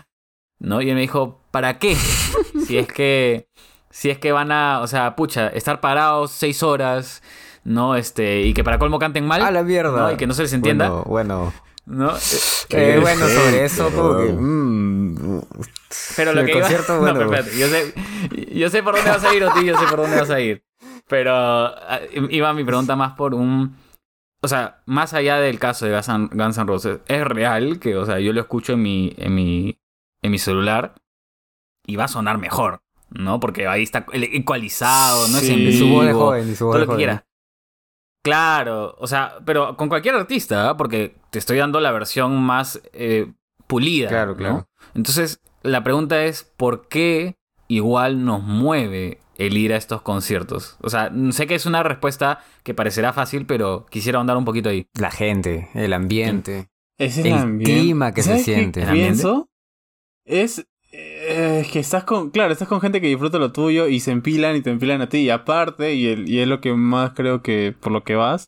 ¿No? Y él me dijo, ¿para qué? (laughs) si es que. Si es que van a. O sea, pucha, estar parados seis horas, ¿no? Este. Y que para colmo canten mal. A la mierda. ¿no? Y que no se les entienda. Bueno, bueno. ¿No? (laughs) Eh, Qué bueno, sobre eso, como que. mm, Pero lo que iba- concierto, no, pero espérate, yo sé, yo sé por dónde vas a ir, Oti, yo sé por dónde vas a ir. Pero ah, iba mi pregunta más por un... O sea, más allá del caso de Guns N' Roses, es real que, o sea, yo lo escucho en mi, en mi, en mi celular y va a sonar mejor, ¿no? Porque ahí está ecualizado, no es en su voz de joven, y su voz todo de lo que quiera. Claro, o sea, pero con cualquier artista, ¿ah? porque te estoy dando la versión más eh, pulida. Claro, ¿no? claro. Entonces, la pregunta es, ¿por qué igual nos mueve el ir a estos conciertos? O sea, sé que es una respuesta que parecerá fácil, pero quisiera ahondar un poquito ahí. La gente, el ambiente. Es el, El ambiente. clima que se ¿Sabes qué siente. ¿El pienso? Es eh, que estás con... Claro, estás con gente que disfruta lo tuyo y se empilan y te empilan a ti. Y aparte, y, el- y es lo que más creo que por lo que vas,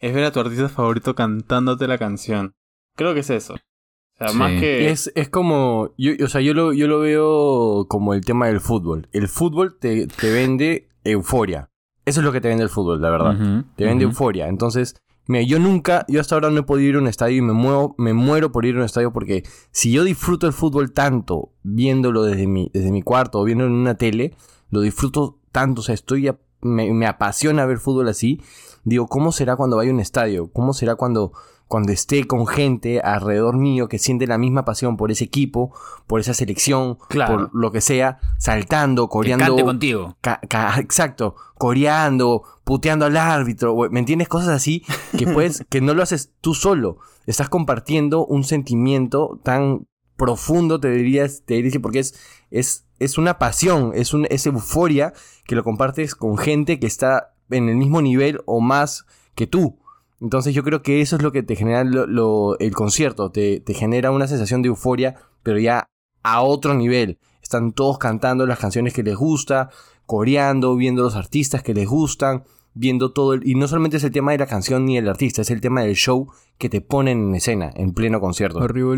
es ver a tu artista favorito cantándote la canción. Creo que es eso. O sea, Sí. más que... Es, es como, yo, o sea, yo lo, yo lo veo como el tema del fútbol. El fútbol te, te vende euforia. Eso es lo que te vende el fútbol, la verdad. Te vende euforia. Entonces, mira, yo nunca, yo hasta ahora no he podido ir a un estadio y me, muevo, me muero por ir a un estadio porque si yo disfruto el fútbol tanto viéndolo desde mi, desde mi cuarto o viéndolo en una tele, lo disfruto tanto, o sea, estoy me, me apasiona ver fútbol así. Digo, ¿cómo será cuando vaya a un estadio? ¿Cómo será cuando, cuando esté con gente alrededor mío que siente la misma pasión por ese equipo, por esa selección, Claro. por lo que sea, saltando, Que coreando? cante contigo. ca- ca- exacto, coreando, puteando al árbitro, ¿me entiendes? Cosas así que puedes, (laughs) que no lo haces tú solo. Estás compartiendo un sentimiento tan profundo, te dirías, te diría, porque es, es, es una pasión, es, un, es euforia que lo compartes con gente que está en el mismo nivel o más que tú. Entonces yo creo que eso es lo que te genera lo- lo- el concierto, te, te genera una sensación de euforia, pero ya a otro nivel. Están todos cantando las canciones que les gusta, coreando, viendo los artistas que les gustan, viendo todo el... Y no solamente es el tema de la canción ni el artista, es el tema del show que te ponen en escena, en pleno concierto. Arriba.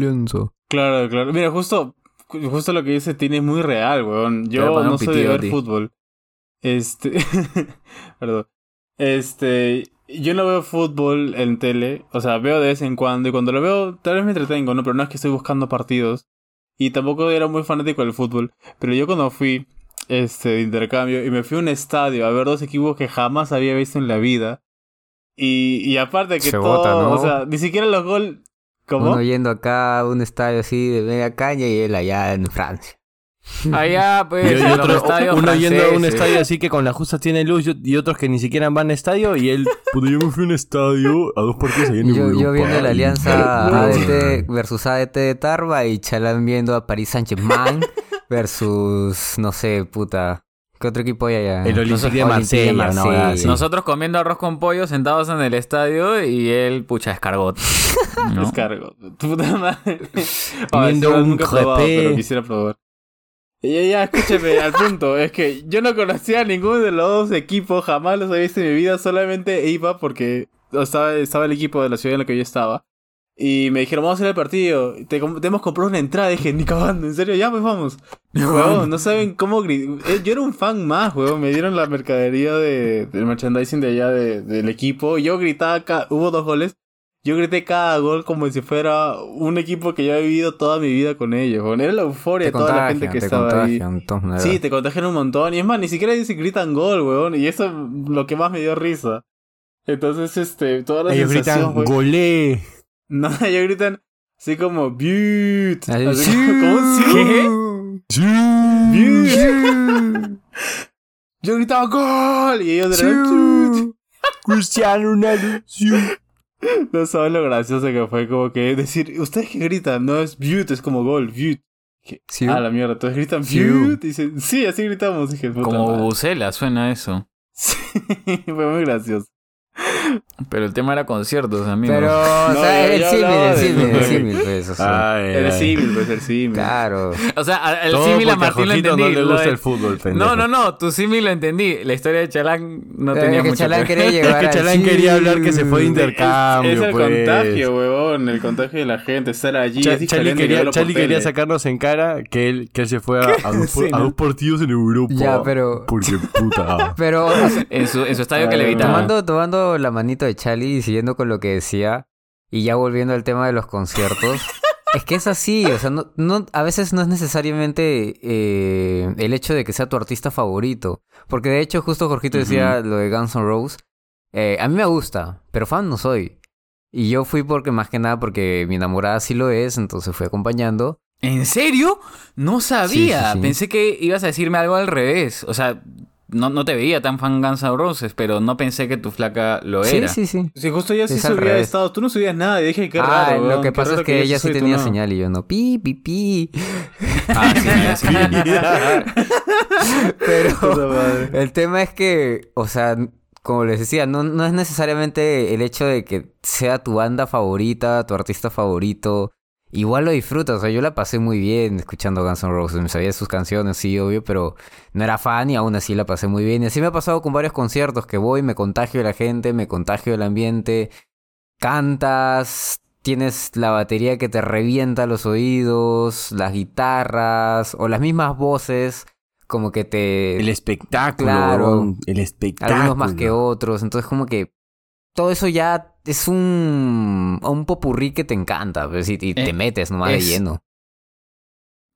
Claro, claro. Mira, justo, justo lo que dice Tini es muy real, weón. Yo no soy de ver fútbol. Este. (laughs) Perdón. Este. Yo no veo fútbol en tele. O sea, veo de vez en cuando. Y cuando lo veo, tal vez me entretengo, ¿no? Pero no es que estoy buscando partidos. Y tampoco era muy fanático del fútbol. Pero yo cuando fui este, de intercambio y me fui a un estadio a ver dos equipos que jamás había visto en la vida. Y, y aparte que Se todo. bota, ¿no? O sea, ni siquiera los gol. Uno yendo acá a un estadio así de media caña y él allá en Francia. (laughs) Allá, pues, Y en hay los otro- estadios uno yendo a un estadio así que con la justa tiene luz y- y otros que ni siquiera van a estadio y él, puta, yo me fui a un estadio a dos partidos ahí en Yo, yo viendo la alianza ADT versus ADT de Tarba y Chalán viendo a París Saint-Germain (laughs) versus, no sé, puta. ¿Qué otro equipo hay allá? El Olympique de Marsella, Marsella. hueá así. Nosotros comiendo arroz con pollo sentados en el estadio y él, pucha, escargot. (laughs) ¿no? Puta madre. Comiendo eso un probado, crepé. pero quisiera probar. Ya, ya, escúcheme, al punto. Es que yo no conocía a ninguno de los dos equipos, jamás los había visto en mi vida, solamente iba porque estaba, estaba el equipo de la ciudad en la que yo estaba. Y me dijeron, vamos a hacer el partido. Te, hemos comprado una entrada. Y dije, ni cagando, en serio, ya pues vamos. No saben cómo gritar. Yo era un fan más, huevón. Me dieron la mercadería de, del merchandising de allá de- del equipo. Yo gritaba, ca- hubo dos goles. Yo grité cada gol como si fuera un equipo que yo he vivido toda mi vida con ellos. Era la euforia de toda la gente que te estaba ahí. contagian. Sí, te contagian un montón. Y es más, ni siquiera dicen gritan gol, weón. Y eso es lo que más me dio risa. Entonces, este, toda la Ellos gritan, golé. (laughs) No, ellos gritan así como Beaut. Así, como, un sí. Beaut. Yo gritaba gol. Y ellos eran. (laughs) Cristiano Ronaldo. No sabes lo gracioso que fue como que decir, ustedes que gritan, no es Beaut, es como gol, Beaut. Sí. Ah, la mierda, entonces gritan. Beaut. Y dicen, sí, así gritamos. Dije, Como bucela suena eso. (laughs) Sí, fue muy gracioso. Pero el tema era conciertos, amigo. Pero, (laughs) o No, sea, el símil, el símil, el símil, pues, o sea. Ay, El ay. símil, pues el símil. Claro. O sea, el Todo símil a Martín lo entendí. no le lo gusta de- el fútbol, pendejo. No, no, no, tu símil lo entendí. La historia de Chalán no Eh, tenía que mucho Chalán que quería llegar Es que al Chalán quería hablar que se fue de intercambio. Es, es el pues. contagio, huevón. El contagio de la gente, estar allí. Cha- es Charlie diferente que quería, Charlie quería sacarnos en cara que él, que él se fue a, a dos, por- Sí, a ¿no? dos partidos en Europa. Ya, pero- Porque puta. (laughs) Pero, o En su, en su estadio que le evitaba. tomando, tomando la manito de Charlie y siguiendo con lo que decía, y ya volviendo al tema de los conciertos, es que es así, o sea, no, no, a veces no es necesariamente eh, el hecho de que sea tu artista favorito, porque de hecho justo Jorgito decía lo de Guns N' Roses, eh, a mí me gusta, pero fan no soy. Y yo fui porque más que nada porque mi enamorada sí lo es, entonces fui acompañando. ¿En serio? No sabía. Sí, sí, sí. Pensé que ibas a decirme algo al revés. O sea, no, no te veía tan fan Guns N' Roses, pero no pensé que tu flaca lo Sí, era. sí, sí. Sí, justo ella sí Es subía estado. Tú no subías nada y dije, qué ah, raro. lo que pasa es que ella sí tenía no. señal y yo no. Pi, pi, pi. Ah, sí, sí, sí. (laughs) Pero (laughs) el tema es que, o sea, como les decía, no, no es necesariamente el hecho de que sea tu banda favorita, tu artista favorito. Igual lo disfrutas, o sea, yo la pasé muy bien escuchando Guns N' Roses, me sabía sus canciones, sí, obvio, pero no era fan y aún así la pasé muy bien. Y así me ha pasado con varios conciertos que voy, me contagio de la gente, me contagio del ambiente, cantas, tienes la batería que te revienta los oídos, las guitarras o las mismas voces, como que te... El espectáculo, Claro. El espectáculo. algunos más que otros. Entonces, como que todo eso ya es un, un popurrí que te encanta, pues, y, y te Eh, metes nomás de es- lleno.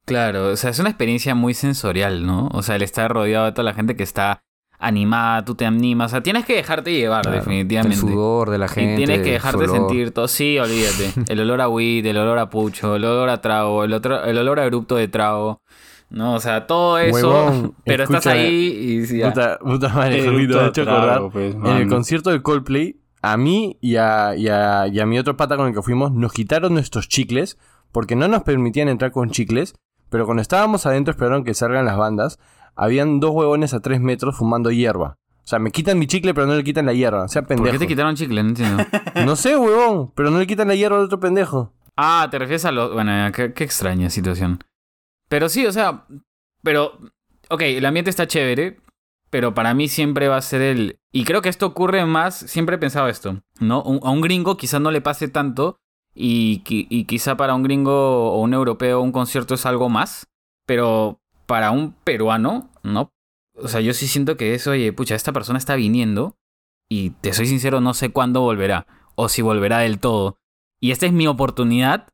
Claro, o sea, es una experiencia muy sensorial, ¿no? O sea, el estar rodeado de toda la gente que está animada, tú te animas, o sea, tienes que dejarte llevar, Claro, definitivamente. El sudor de la Y gente. tienes que dejarte sentir todo. Sí, olvídate. (laughs) El olor a weed, el olor a pucho, el olor a trago, el, otro, el olor a erupto de trago. No, o sea, todo eso. Huevón, pero estás ahí y sí, ya. Puta, puta madre, Eh, hecho acordar. pues, En el concierto de Coldplay, a mí y a, y, a, y a mi otro pata con el que fuimos, nos quitaron nuestros chicles porque no nos permitían entrar con chicles. Pero cuando estábamos adentro esperaron que salgan las bandas, habían dos huevones a tres metros fumando hierba. O sea, me quitan mi chicle, pero no le quitan la hierba. O sea, ¿Por pendejo. qué te quitaron chicle? No entiendo. (laughs) No sé, huevón, pero no le quitan la hierba al otro pendejo. Ah, te refieres a los. Bueno, qué, qué extraña situación. Pero sí, o sea. Pero. Ok, el ambiente está chévere. Pero para mí siempre va a ser el. Y creo que esto ocurre más. Siempre he pensado esto. ¿No? A un gringo quizás no le pase tanto. Y, y quizá para un gringo o un europeo un concierto es algo más. Pero para un peruano, ¿no? O sea, yo sí siento que es, oye, pucha, esta persona está viniendo. Y te soy sincero, no sé cuándo volverá. O si volverá del todo. Y esta es mi oportunidad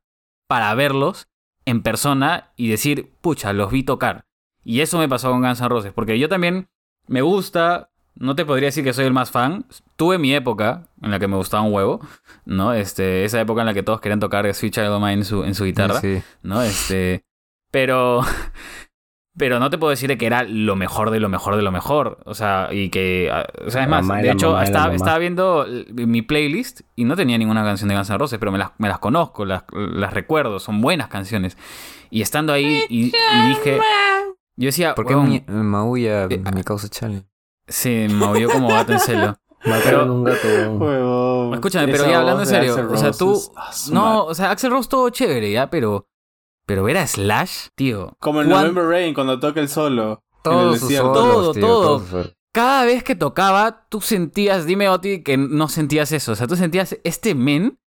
para verlos en persona y decir, pucha, los vi tocar. Y eso me pasó con Guns N' Roses, porque yo también me gusta, no te podría decir que soy el más fan. Tuve mi época en la que me gustaba un huevo, ¿no? Este, esa época en la que todos querían tocar Sweet Child O' Mine en su, en su guitarra, Sí. ¿no? Este, pero pero no te puedo decir de que era lo mejor de lo mejor de lo mejor, o sea, y que o sea, es más, de hecho estaba, estaba viendo mi playlist y no tenía ninguna canción de Guns N' Roses, pero me las, me las conozco, las, las recuerdo, son buenas canciones. Y estando ahí y, y dije yo decía, ¿Por qué "Huevón, mi- maulla Eh, mi causa chale? Sí, me movió como gato en celo. (laughs) Mataron un gato. (laughs) Escúchame, pero ya hablando en serio, o sea, tú es- ah, no, o sea, Axel Rose todo chévere, ya, pero pero ver a Slash, tío. Como en ¿cuán- November Rain, cuando toca el solo. en el solos, Todo, tío, todo. cada vez que tocaba, tú sentías, dime Oti, que no sentías eso. O sea, tú sentías, este men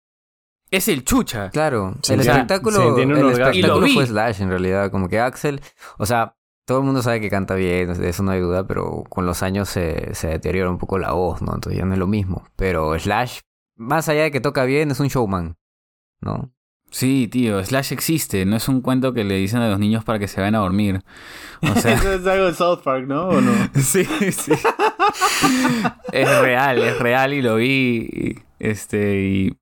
es el chucha. Claro, el entiende- espectáculo, el orgasmo. Y lo espectáculo vi. fue Slash en realidad, como que Axel, o sea, todo el mundo sabe que canta bien, de eso no hay duda, pero con los años se, se deteriora un poco la voz, ¿no? Entonces ya no es lo mismo. Pero Slash, más allá de que toca bien, es un showman, ¿no? Sí, tío, Slash existe. No es un cuento que le dicen a los niños para que se vayan a dormir. O sea, Eso (laughs) es algo de South Park, ¿no? ¿O no? (laughs) sí, sí. (laughs) es real, es real y lo vi. Este, y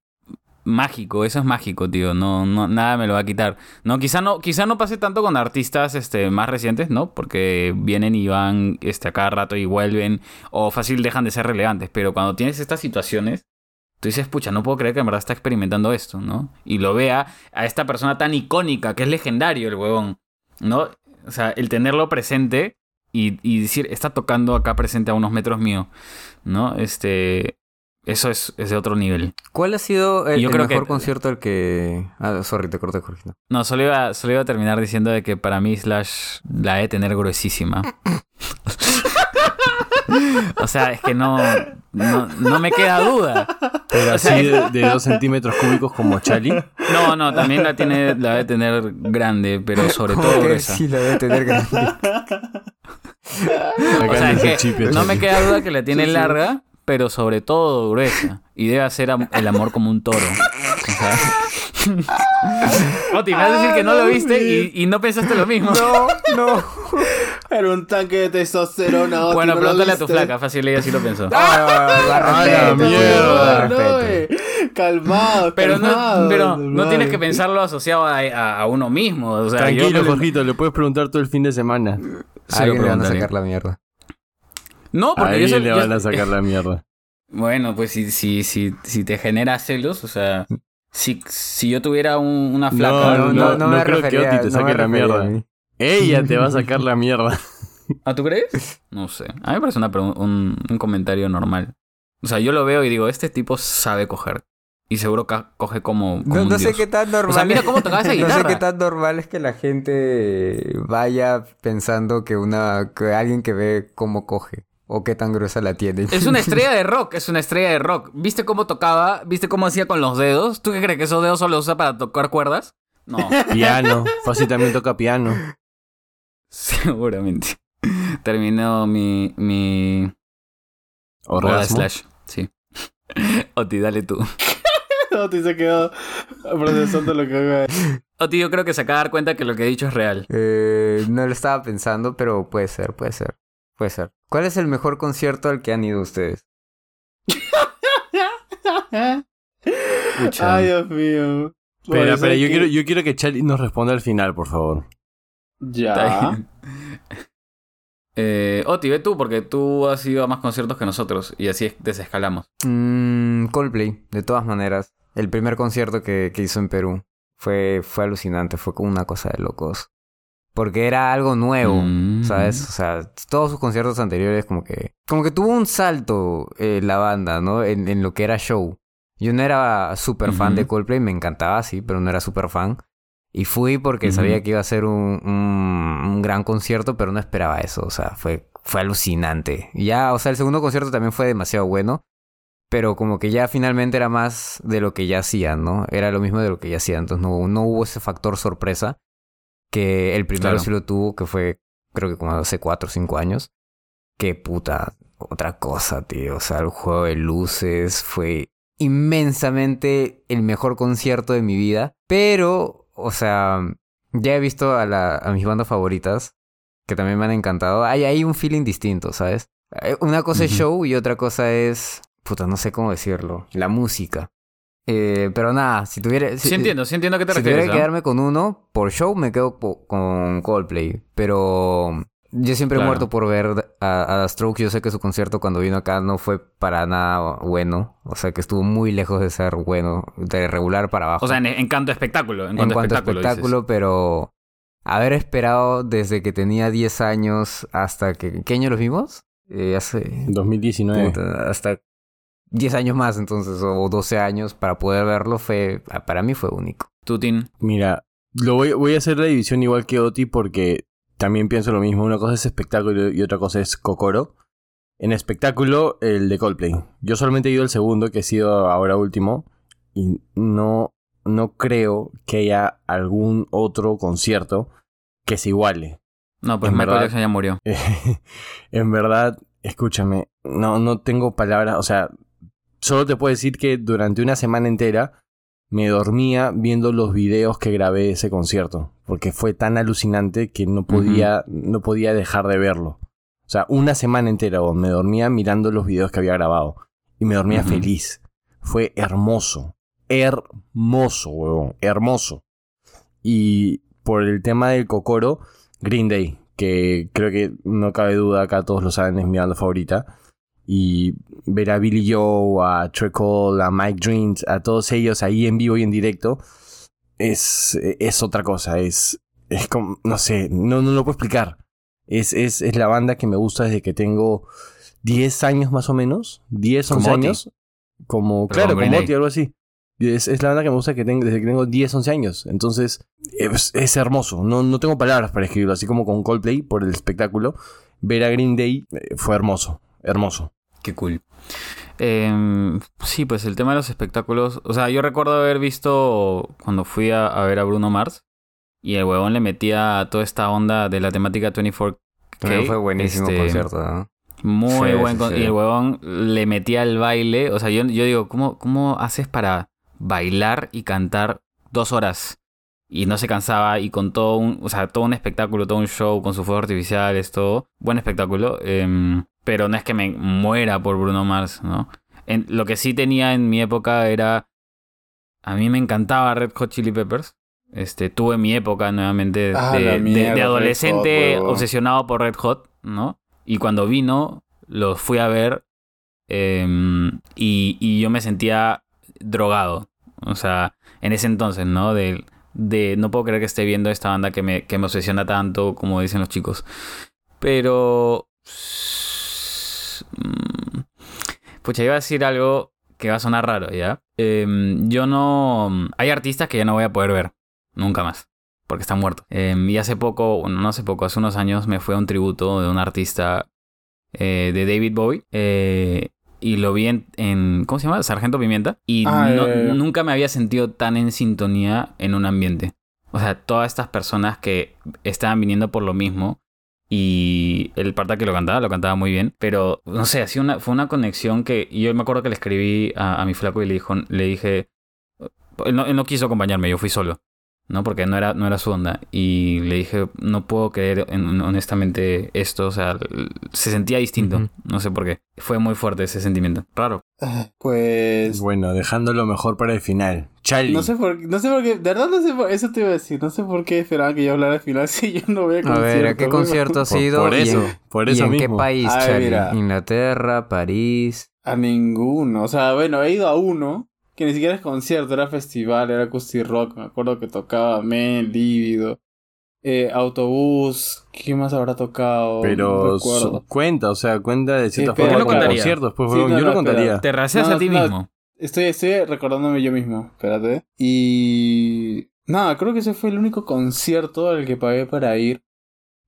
mágico, eso es mágico, tío. No, no, nada me lo va a quitar. No, quizá no, quizá no pase tanto con artistas este, más recientes, ¿no? Porque vienen y van este, a cada rato y vuelven. O fácil dejan de ser relevantes. Pero cuando tienes estas situaciones, tú dices, pucha, no puedo creer que en verdad está experimentando esto, ¿no? Y lo vea a esta persona tan icónica, que es legendario el huevón, ¿no? O sea, el tenerlo presente y, y decir, está tocando acá presente a unos metros mío, ¿no? Este. Eso es, es de otro nivel. ¿Cuál ha sido el, Yo el creo mejor que- concierto al que... Ah, sorry, te corté, Jorge. no. No, solo iba, solo iba a terminar diciendo de que para mí Slash la de tener gruesísima. o sea, es que no, no, no me queda duda. Pero O sea, así de, de dos centímetros cúbicos como Charlie. No, no, también la tiene, la debe tener grande, pero sobre todo Que gruesa. Sí, la debe tener grande. (laughs) O sea, es que Chip, no me queda duda que la tiene Sí, sí. Pero sobre todo gruesa. Y debe hacer el amor como un toro. O sea... (laughs) Oti, me vas a decir que no lo viste y, y no pensaste lo mismo. No, no. Era un tanque de testosterona. Oti, bueno, ¿no pregúntale a tu flaca, fácil ella sí lo pensó. Ah, ¡A la respeto, mierda! No, respeto. eh. Calmado, Pero no, calmado, pero no tienes que pensarlo asociado a, a- a uno mismo. O sea, yo Tranquilo, no le- Jorgito, le puedes preguntar todo el fin de semana. A se lo le van a sacar la mierda. No, porque yo él soy- le yo- van a sacar la mierda. (laughs) Bueno, pues si, si, si, si te genera celos, o sea, si, si yo tuviera un- una flaca. No, no, no me creo que Oti te no saque la mierda. Ella te va a (laughs) sacar la mierda. (laughs) ¿Ah, tú crees? No sé. A mí me parece una un, un comentario normal. O sea, yo lo veo y digo, este tipo sabe coger. Y seguro coge como, como No, un no sé dios. qué tan normal. O sea, mira cómo tocaba esa No sé guitarra. qué tan normal es que la gente vaya pensando que una que alguien que ve cómo coge o qué tan gruesa la tiene. Es una (laughs) estrella de rock, es una estrella de rock. ¿Viste cómo tocaba? ¿Viste cómo hacía con los dedos? ¿Tú qué crees que esos dedos solo usa para tocar cuerdas? No, (laughs) Piano. Fácil también toca piano. seguramente. Terminó mi, mi Orgasmo. slash. Sí. (laughs) Oti, dale tú. Oti se quedó procesando lo que haga. Oti, yo creo que se acaba de dar cuenta que lo que he dicho es real. Eh, no lo estaba pensando, pero puede ser, puede ser. Puede ser. ¿Cuál es el mejor concierto al que han ido ustedes? Ay, Dios mío. Espera, espera, yo que- quiero, yo quiero que Charlie nos responda al final, por favor. Ya. (laughs) Eh, Oti, ve tú, porque tú has ido a más conciertos que nosotros y así es- desescalamos. Mm, Coldplay, de todas maneras. El primer concierto que, que hizo en Perú fue, fue alucinante, fue como una cosa de locos. Porque era algo nuevo, Mm. ¿sabes? O sea, todos sus conciertos anteriores como que... Como que tuvo un salto eh, la banda, ¿no? En, en lo que era show. Yo no era súper fan de Coldplay, me encantaba, sí, pero no era súper fan. Y fui porque sabía que iba a ser un, un- un gran concierto, pero no esperaba eso. O sea, fue, fue alucinante. Y ya, o sea, el segundo concierto también fue demasiado bueno. Pero como que ya finalmente era más de lo que ya hacían, ¿no? Era lo mismo de lo que ya hacían. Entonces no, no hubo ese factor sorpresa que el primero Claro. sí lo tuvo, que fue creo que como hace cuatro o cinco años. Que puta, otra cosa, tío. O sea, el juego de luces fue inmensamente el mejor concierto de mi vida. Pero, o sea, ya he visto a, la, a mis bandas favoritas, que también me han encantado. Hay, hay un feeling distinto, ¿sabes? Eh, Una cosa es show y otra cosa es, puta, no sé cómo decirlo, la música. Eh, pero nada, si tuviera... Sí, entiendo, sí entiendo a qué te Si tuviera refieres. que ¿ah? quedarme con uno, por show me quedo po- con Coldplay. Pero yo siempre he muerto por ver a, a Strokes. Yo sé que su concierto cuando vino acá no fue para nada bueno. O sea, que estuvo muy lejos de ser bueno, de regular para abajo. O sea, en, en cuanto a espectáculo. En, en cuanto, cuanto a a espectáculo. espectáculo, pero haber esperado desde que tenía 10 años hasta que... ¿Qué año los vimos? Eh, hace... 2019. puta, hasta 10 años más entonces, o 12 años para poder verlo fue... Para mí fue único. dices. Tú, Tin. Mira, lo voy, voy a hacer la división igual que Oti porque también pienso lo mismo. Una cosa es espectáculo y otra cosa es Kokoro. En espectáculo, el de Coldplay. Yo solamente he ido el segundo, que ha sido ahora último, y no, no creo que haya algún otro concierto que se iguale. No, pues En Michael verdad- Jackson ya murió. (laughs) en verdad, escúchame, no, no tengo palabras, o sea, solo te puedo decir que durante una semana entera me dormía viendo los videos que grabé de ese concierto, porque fue tan alucinante que no podía, no podía dejar de verlo. O sea, una semana entera me dormía mirando los videos que había grabado y me dormía feliz. Fue hermoso, hermoso, huevón, hermoso. Y por el tema del Cocoro, Green Day, que creo que no cabe duda, acá todos lo saben, es mi banda favorita. Y ver a Billy Joe, a Trey Cole, a Mike Dreams, a todos ellos ahí en vivo y en directo, es, es otra cosa. Es, es como, no sé, no, no lo puedo explicar. Es, es, es la banda que me gusta desde que tengo 10 años más o menos. 10, 11 Como Oti. años. Como, Pero claro, como. Oti, algo así. Es, es la banda que me gusta que tengo, desde que tengo 10, 11 años. Entonces, es, es hermoso. No, no tengo palabras para escribirlo. Así como con Coldplay, por el espectáculo. Ver a Green Day eh, fue hermoso. Hermoso. Qué cool. Em, sí, pues el tema de los espectáculos. O sea, yo recuerdo haber visto cuando fui a, a ver a Bruno Mars. Y el huevón le metía toda esta onda de la temática 24K. También fue buenísimo este, concierto, ¿no? Muy Sí, buen sí, con- sí. Y el huevón le metía el baile. O sea, yo, yo digo, ¿cómo, ¿cómo haces para bailar y cantar dos horas? Y no se cansaba y con todo un, o sea, todo un espectáculo, todo un show con sus fuegos artificiales, todo. Buen espectáculo. em, pero no es que me muera por Bruno Mars, ¿no? En- lo que sí tenía en mi época era... A mí me encantaba Red Hot Chili Peppers. Este, tuve mi época nuevamente de, Ah, de- mierda, adolescente Hot, obsesionado por Red Hot, ¿no? Y cuando vino, los fui a ver em, y, y yo me sentía drogado. O sea, en ese entonces, ¿no? De, de no puedo creer que esté viendo esta banda que me, que me obsesiona tanto, como dicen los chicos. Pero... mm, Pucha, iba a decir algo que va a sonar raro, ¿ya? Em, yo no... Hay artistas que ya no voy a poder ver. Nunca más. Porque están muertos. Em, y hace poco, bueno, no hace poco, hace unos años me fue a un tributo de un artista eh, de David Bowie. eh, y lo vi en, en- ¿Cómo se llama? Sargento Pimienta. Y Ah, no- nunca me había sentido tan en sintonía en un ambiente. O sea, todas estas personas que estaban viniendo por lo mismo. Y el parta que lo cantaba, lo cantaba muy bien. Pero, no sé, así una, fue una conexión que yo me acuerdo que le escribí a, a mi flaco y le, dijo, le dije... Él no, él no quiso acompañarme, yo fui solo. ¿No? Porque no era, no era su onda. Y le dije, no puedo creer en- honestamente esto, o sea, se sentía distinto, no sé por qué. Fue muy fuerte ese sentimiento. Raro. Pues. Bueno, dejando lo mejor para el final. Charlie. No sé por no sé por qué, de verdad no sé por, eso te iba a decir, no sé por qué esperaban que yo hablara al final (laughs) si yo no voy a A concierto. ver, ¿a qué concierto has Por- ido? por y eso, en- por ¿Y eso en qué mismo. país, A ver, Charlie? mira. Inglaterra, París. A ninguno, o sea, bueno, he ido a uno que ni siquiera es concierto, era festival, era Acoustic Rock, me acuerdo que tocaba Men, Lívido, eh, Autobús, ¿qué más habrá tocado? Pero no recuerdo. su- cuenta, o sea, cuenta de cierta Espera, forma ¿por qué como lo contaría? conciertos. Pues, Sí, no, yo no, lo contaría. Te raseas No, a ti no. mismo. Estoy, estoy recordándome yo mismo, espérate. Y... Nada, creo que ese fue el único concierto al que pagué para ir.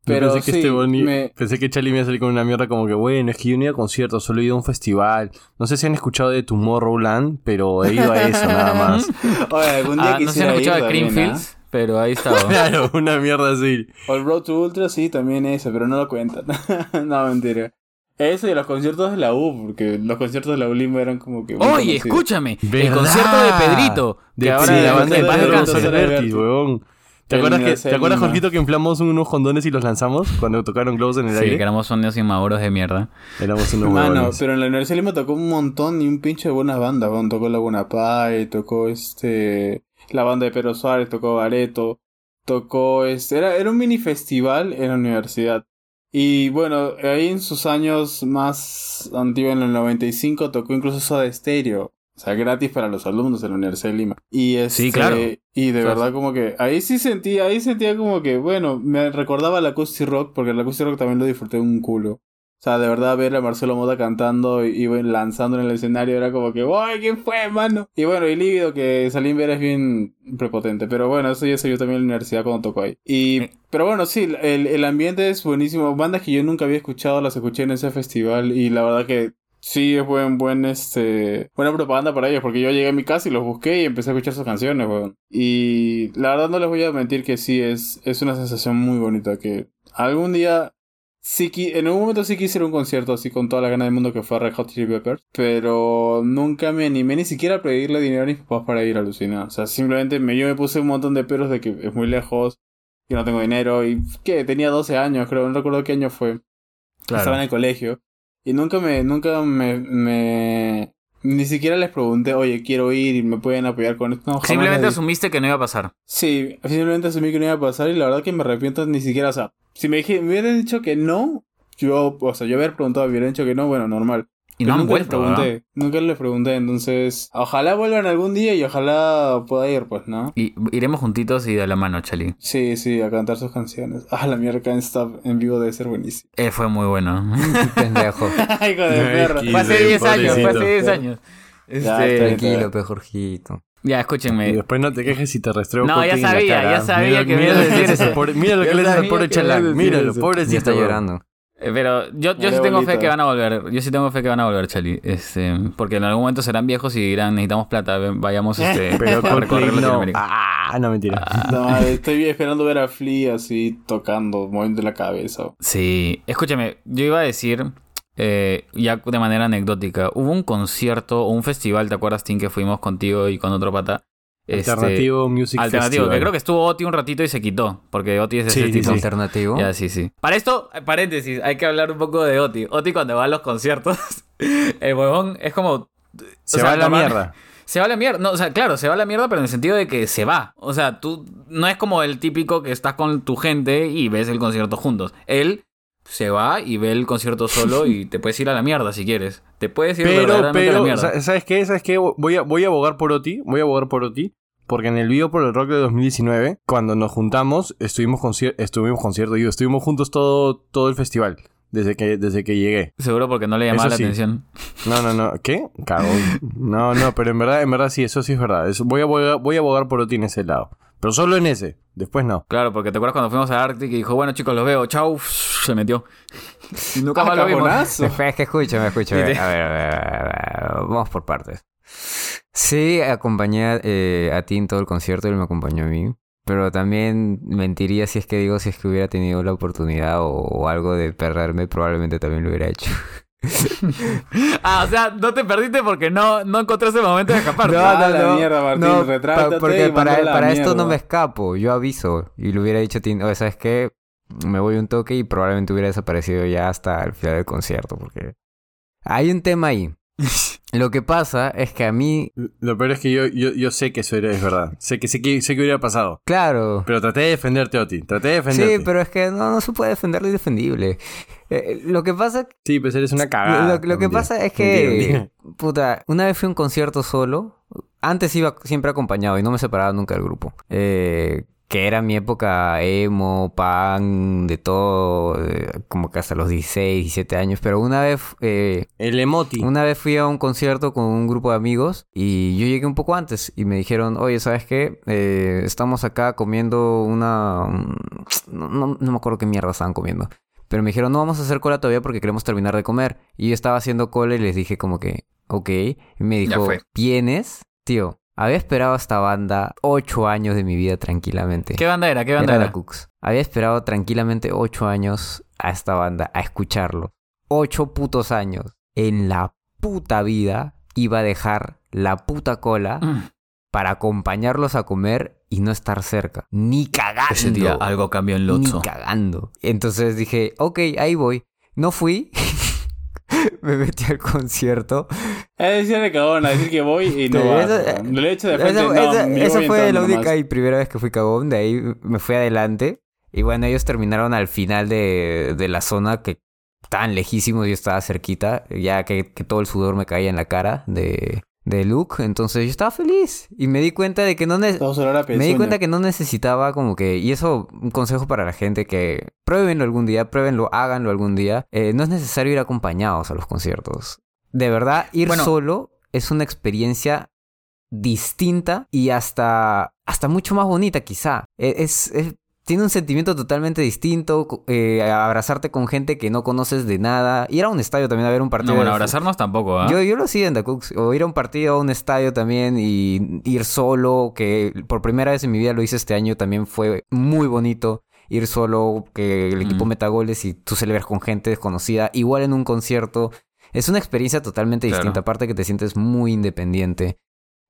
Pero pensé que sí, este me- pensé que Charlie me iba a salir con una mierda como que, bueno, es que yo no he ido a conciertos, solo he ido a un festival. No sé si han escuchado de Tomorrowland, pero he ido a eso nada más. (laughs) Oye, algún día Ah, no sé si quisiera han escuchado de Creamfields, pero ahí estaba. (laughs) claro, una mierda así. ¿ah? O el Road to Ultra, sí, también ese, pero no lo cuentan. (laughs) no, mentira. Eso y los conciertos de la U, porque los conciertos de la U Lima eran como que... Oye, escúchame, el concierto de Pedrito. De que ahora sí, la banda de en paz Alberti. weón. ¿Te acuerdas, que, ¿Te acuerdas. Jorgito, que inflamos unos condones y los lanzamos cuando tocaron globos en el Sí, aire? que éramos unos inmaduros de mierda. Éramos unos Mano, huevones. pero en la Universidad de Lima tocó un montón y un pinche de buenas bandas. weón. Tocó La Buena Pie, tocó este... La banda de Pedro Suárez, tocó Bareto, tocó este... Era, era un mini festival en la universidad. Y bueno, ahí en sus años más antiguos, en el 95, tocó incluso Soda Stereo. O sea, gratis para los alumnos de la Universidad de Lima. Y este, Sí, claro. Y de verdad como que... Ahí sí sentía, ahí sentía como que, bueno, me recordaba la Acoustic Rock, porque la Acoustic Rock también lo disfruté un culo. O sea, de verdad ver a Marcelo Mota cantando y, y lanzando en el escenario era como que, ¡Uy, ¿quién fue, mano! Y bueno, y Lívido, que Salim Vera es bien prepotente. Pero bueno, eso ya se vio también en la universidad cuando tocó ahí. Y, Eh. pero bueno, sí, el, el ambiente es buenísimo. Bandas que yo nunca había escuchado, las escuché en ese festival y la verdad que sí es buen, buen, este, buena propaganda para ellos. Porque yo llegué a mi casa y los busqué y empecé a escuchar sus canciones, weón. Y la verdad no les voy a mentir que sí, es, es una sensación muy bonita que algún día Sí, en un momento sí quise ir a un concierto así con toda la gana del mundo que fue a Red Hot Chili Peppers, pero nunca me animé ni siquiera a pedirle dinero a mis papás para ir a alucinar. O sea, simplemente me, yo me puse un montón de peros de que es muy lejos, que no tengo dinero y que tenía 12 años, creo, no recuerdo qué año fue. Estaba en el colegio y nunca me, nunca me, me, ni siquiera les pregunté, oye, quiero ir y me pueden apoyar con esto. No, Simplemente asumiste que no iba a pasar. Sí, simplemente asumí que no iba a pasar y la verdad que me arrepiento ni siquiera, o sea, si me, dije- me hubieran dicho que no, yo, o sea, yo hubiera preguntado, me hubieran dicho que no, bueno, normal. Y Pero no han nunca vuelto, les ¿verdad? pregunté, nunca les pregunté, entonces, ojalá vuelvan algún día y ojalá pueda ir, pues, ¿no? Y iremos juntitos y de la mano, Chali. Sí, sí, a cantar sus canciones. Ah, la mierda, Can't Stop en vivo debe ser buenísimo. Eh, fue muy bueno. (laughs) Pendejo. (laughs) Hijo de perra. Ay, fue hace Sí, 10 años, fue hace pobrecito. 10 años. Ya, Este, Tranquilo, pe Jorgito. ya, Y escúchenme. después no te quejes si te restrego No, ya sabía, ya sabía Mira- que me mira ibas a decir eso. pobre- Mira lo que Ya le haces al pobre chalán. Míralo, pobrecito. Ya está llorando. Eh, Pero yo, yo sí tengo fe que van a volver. Yo sí tengo fe que van a volver, Chali. Este, porque en algún momento serán viejos y dirán, necesitamos plata, vayamos este, (laughs) Pero a recorrer no. Latinoamérica. Ah, no, mentira. No, madre, estoy esperando ver a Flea así tocando, moviendo la cabeza. Sí, escúchame, yo iba a decir, eh, ya de manera anecdótica, hubo un concierto o un festival, ¿te acuerdas, Tim, que fuimos contigo y con otro pata? Este, Alternativo Music alternativo, Festival. que creo que estuvo Oti un ratito y se quitó, porque Oti es de Sí, ese sí, tipo. sí. Alternativo. Ya, sí, sí. Para esto, eh, paréntesis, hay que hablar un poco de Oti. Oti cuando va a los conciertos, (laughs) el huevón es como... Se o va sea, a la mierda. (laughs) Se va a la mierda. No, o sea, claro, se va a la mierda, pero en el sentido de que se va. O sea, tú no es como el típico que estás con tu gente y ves el concierto juntos. Él se va y ve el concierto solo y te puedes ir a la mierda si quieres. Te puedes ir Pero, verdaderamente a la pero, ¿sabes qué? ¿Sabes qué? Voy a, voy a abogar por Oti. Voy a abogar por Oti. Porque en el video por el rock de 2019, cuando nos juntamos, estuvimos estuvimos concierto, digo, estuvimos juntos todo, todo el festival. Desde que, desde que llegué. Seguro porque no le llamaba Eso la sí. atención. No, no, no. ¿Qué? Cagón. No, no, pero en verdad, en verdad sí, eso sí es verdad. Eso- voy, a abogar, voy a abogar por Oti en ese lado. Pero solo en ese. Después no. Claro, porque te acuerdas cuando fuimos a Arctic y dijo, bueno chicos, los veo, chau, se metió. Y nunca Ah, más lo vimos. Espera, es que escúchame, escúchame. A ver, a ver, a ver, a ver, vamos por partes. Sí, acompañé eh, a ti en todo el concierto, él me acompañó a mí. Pero también mentiría si es que digo, si es que hubiera tenido la oportunidad o, o algo de perderme, probablemente también lo hubiera hecho. (laughs) ah, o sea, no te perdiste porque no, no encontraste el momento de escaparte. (laughs) No, Ah, no, la no. mierda, Martín, no, porque para, esto no me escapo. Yo aviso. Y le hubiera dicho Tim, oye, ¿sabes qué? Me voy un toque y probablemente hubiera desaparecido ya hasta el final del concierto. Porque hay un tema ahí. (laughs) Lo que pasa es que a mí, Lo peor es que yo, yo, yo sé que eso era, es verdad. Sé que, sé que sé que hubiera pasado. claro. Pero traté de defenderte, Oti. Traté de defenderte. Sí, pero es que no, no se puede defender lo indefendible. Eh, lo que pasa Sí, pues eres una cagada. Lo, lo que Mentira. pasa es Mentira, que, mentira. puta, una vez fui a un concierto solo. Antes iba siempre acompañado y no me separaba nunca del grupo. Eh, que era mi época emo, pan, de todo, eh, como que hasta los 16, 17 años. Pero una vez, eh, El emoti. una vez fui a un concierto con un grupo de amigos y yo llegué un poco antes y me dijeron, oye, ¿sabes qué? Eh, estamos acá comiendo una... un- No, no- no me acuerdo qué mierda estaban comiendo. Pero me dijeron, no vamos a hacer cola todavía porque queremos terminar de comer. Y yo estaba haciendo cola y les dije como que, ok. Y me dijo. ¿vienes? Tío, había esperado a esta banda ocho años de mi vida tranquilamente. ¿Qué banda era? ¿Qué banda Era Cooks. Había esperado tranquilamente ocho años a esta banda, a escucharlo. Ocho putos años. En la puta vida iba a dejar la puta cola Mm. para acompañarlos a comer y no estar cerca. Ni cagando. Ese día algo cambió en Ni Lotso. cagando. Entonces dije, ok, ahí voy. No fui. (laughs) (laughs) Me metí al concierto. Es decir, cagón, a decir que voy y no vas. eso- he hecho de frente, no, yo esa voy fue la única nomás. y primera vez que fui cagón. De ahí me fui adelante. Y bueno, ellos terminaron al final de, de la zona que estaban lejísimos. Yo estaba cerquita. Ya que, que todo el sudor me caía en la cara de, de Luke. Entonces yo estaba feliz. Y me di cuenta de que no... me di pezuña. cuenta que no necesitaba como que... Y eso, un consejo para la gente que... Pruébenlo algún día, pruébenlo, háganlo algún día. Eh, no es necesario ir acompañados a los conciertos. De verdad, ir Bueno. solo es una experiencia distinta y hasta, hasta mucho más bonita quizá. E- Es, es- tiene un sentimiento totalmente distinto, eh, abrazarte con gente que no conoces de nada, ir a un estadio también a ver un partido. No, bueno, abrazarnos tampoco, ¿ah? yo, yo lo hacía en The Cooks. O ir a un partido, a un estadio también y ir solo, que por primera vez en mi vida lo hice este año, también fue muy bonito. Ir solo, que el equipo Mm. meta goles y tú celebras con gente desconocida. Igual en un concierto. Es una experiencia totalmente Claro. distinta. Aparte que te sientes muy independiente,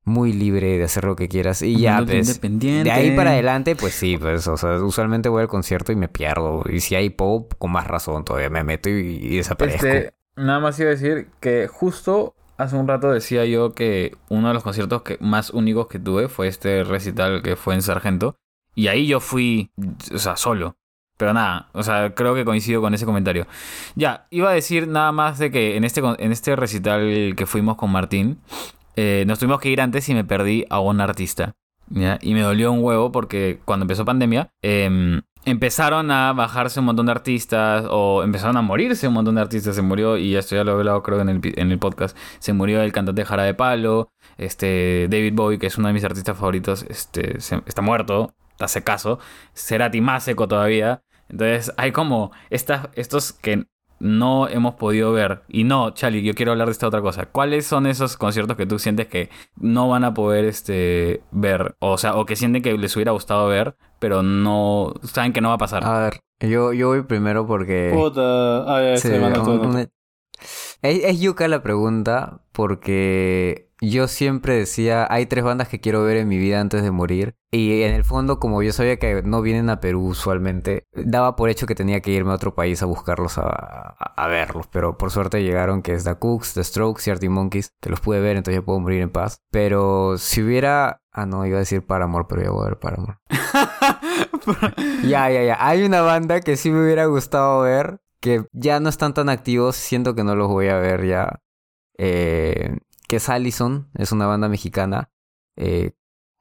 muy libre de hacer lo que quieras. Y ya, pues. independiente. De ahí para adelante, pues sí, pues, o sea, usualmente voy al concierto y me pierdo. Y si hay pop, con más razón, todavía me meto y, y desaparezco. Este, nada más iba a decir que justo hace un rato decía yo que uno de los conciertos que más únicos que tuve fue este recital que fue en Sargento. Y ahí yo fui, o sea, solo. Pero nada, o sea, creo que coincido con ese comentario. Ya, iba a decir nada más de que en este, en este recital que fuimos con Martín, eh, nos tuvimos que ir antes y me perdí a un artista. Y me dolió un huevo porque cuando empezó pandemia, em, empezaron a bajarse un montón de artistas o empezaron a morirse un montón de artistas. Se murió, y esto ya lo he hablado creo en el, en el podcast, se murió el cantante Jara de Palo, este David Bowie, que es uno de mis artistas favoritos, este, está muerto, hace caso, Cerati más seco todavía. Entonces hay como estos que no hemos podido ver. Y no, Charlie, yo quiero hablar de esta otra cosa. ¿Cuáles son esos conciertos que tú sientes que no van a poder este, ver? O sea, o que sienten que les hubiera gustado ver, pero no saben que no va a pasar. A ver, yo, yo voy primero porque... Puta. Ah, ya, Sí, un- Es, es yuca la pregunta porque yo siempre decía, hay tres bandas que quiero ver en mi vida antes de morir. Y en el fondo, como yo sabía que no vienen a Perú usualmente, daba por hecho que tenía que irme a otro país a buscarlos, a, a- a verlos. Pero por suerte llegaron, que es The Cooks, The Strokes y Arctic Monkeys, que los pude ver, entonces ya puedo morir en paz. Pero si hubiera... Ah, no, iba a decir Paramore, pero ya voy a ver Paramore. (laughs) Ya, ya, ya. Hay una banda que sí me hubiera gustado ver, que ya no están tan activos, siento que no los voy a ver ya. Eh, que es Allison, es una banda mexicana. Eh,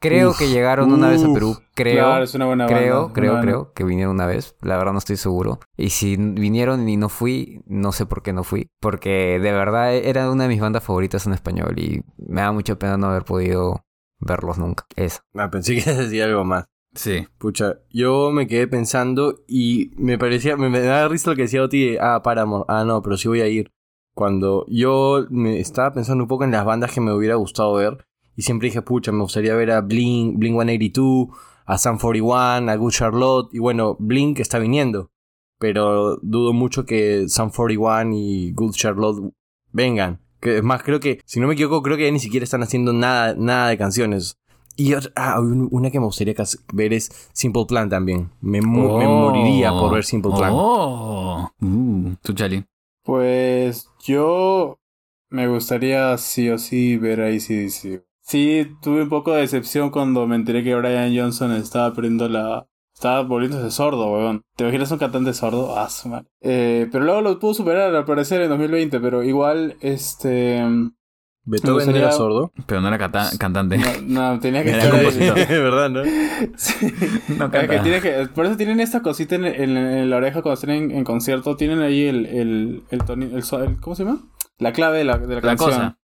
creo Uf, que llegaron una vez a Perú, creo. Claro, es una buena banda. Creo, creo, creo que vinieron una vez. La verdad no estoy seguro. Y si vinieron y no fui, no sé por qué no fui. Porque de verdad era una de mis bandas favoritas en español y me da mucha pena no haber podido verlos nunca. Eso. Ah, pensé que (laughs) ibas a decir algo más. Sí. Pucha, yo me quedé pensando y me parecía, me, daba risa lo que decía Oti, de, ah, Paramore, ah, no, pero sí voy a ir. Cuando yo me estaba pensando un poco en las bandas que me hubiera gustado ver y siempre dije, pucha, me gustaría ver a Blink, Blink 182, a Sam 41, a Good Charlotte y bueno, Blink está viniendo. pero dudo mucho que Sun 41 y Good Charlotte vengan. Que es más, creo que, si no me equivoco, creo que ya ni siquiera están haciendo nada, nada de canciones. Y otra- ah, un- una que me gustaría ver es Simple Plan también. Me, mu- me moriría por ver Simple Plan. Oh. Uh, tú. Pues yo me gustaría sí o sí ver a ACDC. Sí, tuve un poco de decepción cuando me enteré que Brian Johnson estaba perdiendo la... Estaba volviéndose sordo, weón. ¿Te imaginas un cantante sordo? Ah, su madre. Eh, pero luego lo pudo superar al parecer en 2020, pero igual, este... Beethoven gustaría- era sordo. Pero no era canta- (laughs) cantante. No, no, tenía que Era estar... compositor. (laughs) ¿Verdad, no? (laughs) Sí. No Es que canta. tiene que- por eso tienen esta cosita en, en- en la oreja cuando están en, en concierto. Tienen ahí el, el, el, toni- el ¿Cómo se llama? La clave de la, de la, La canción. cosa.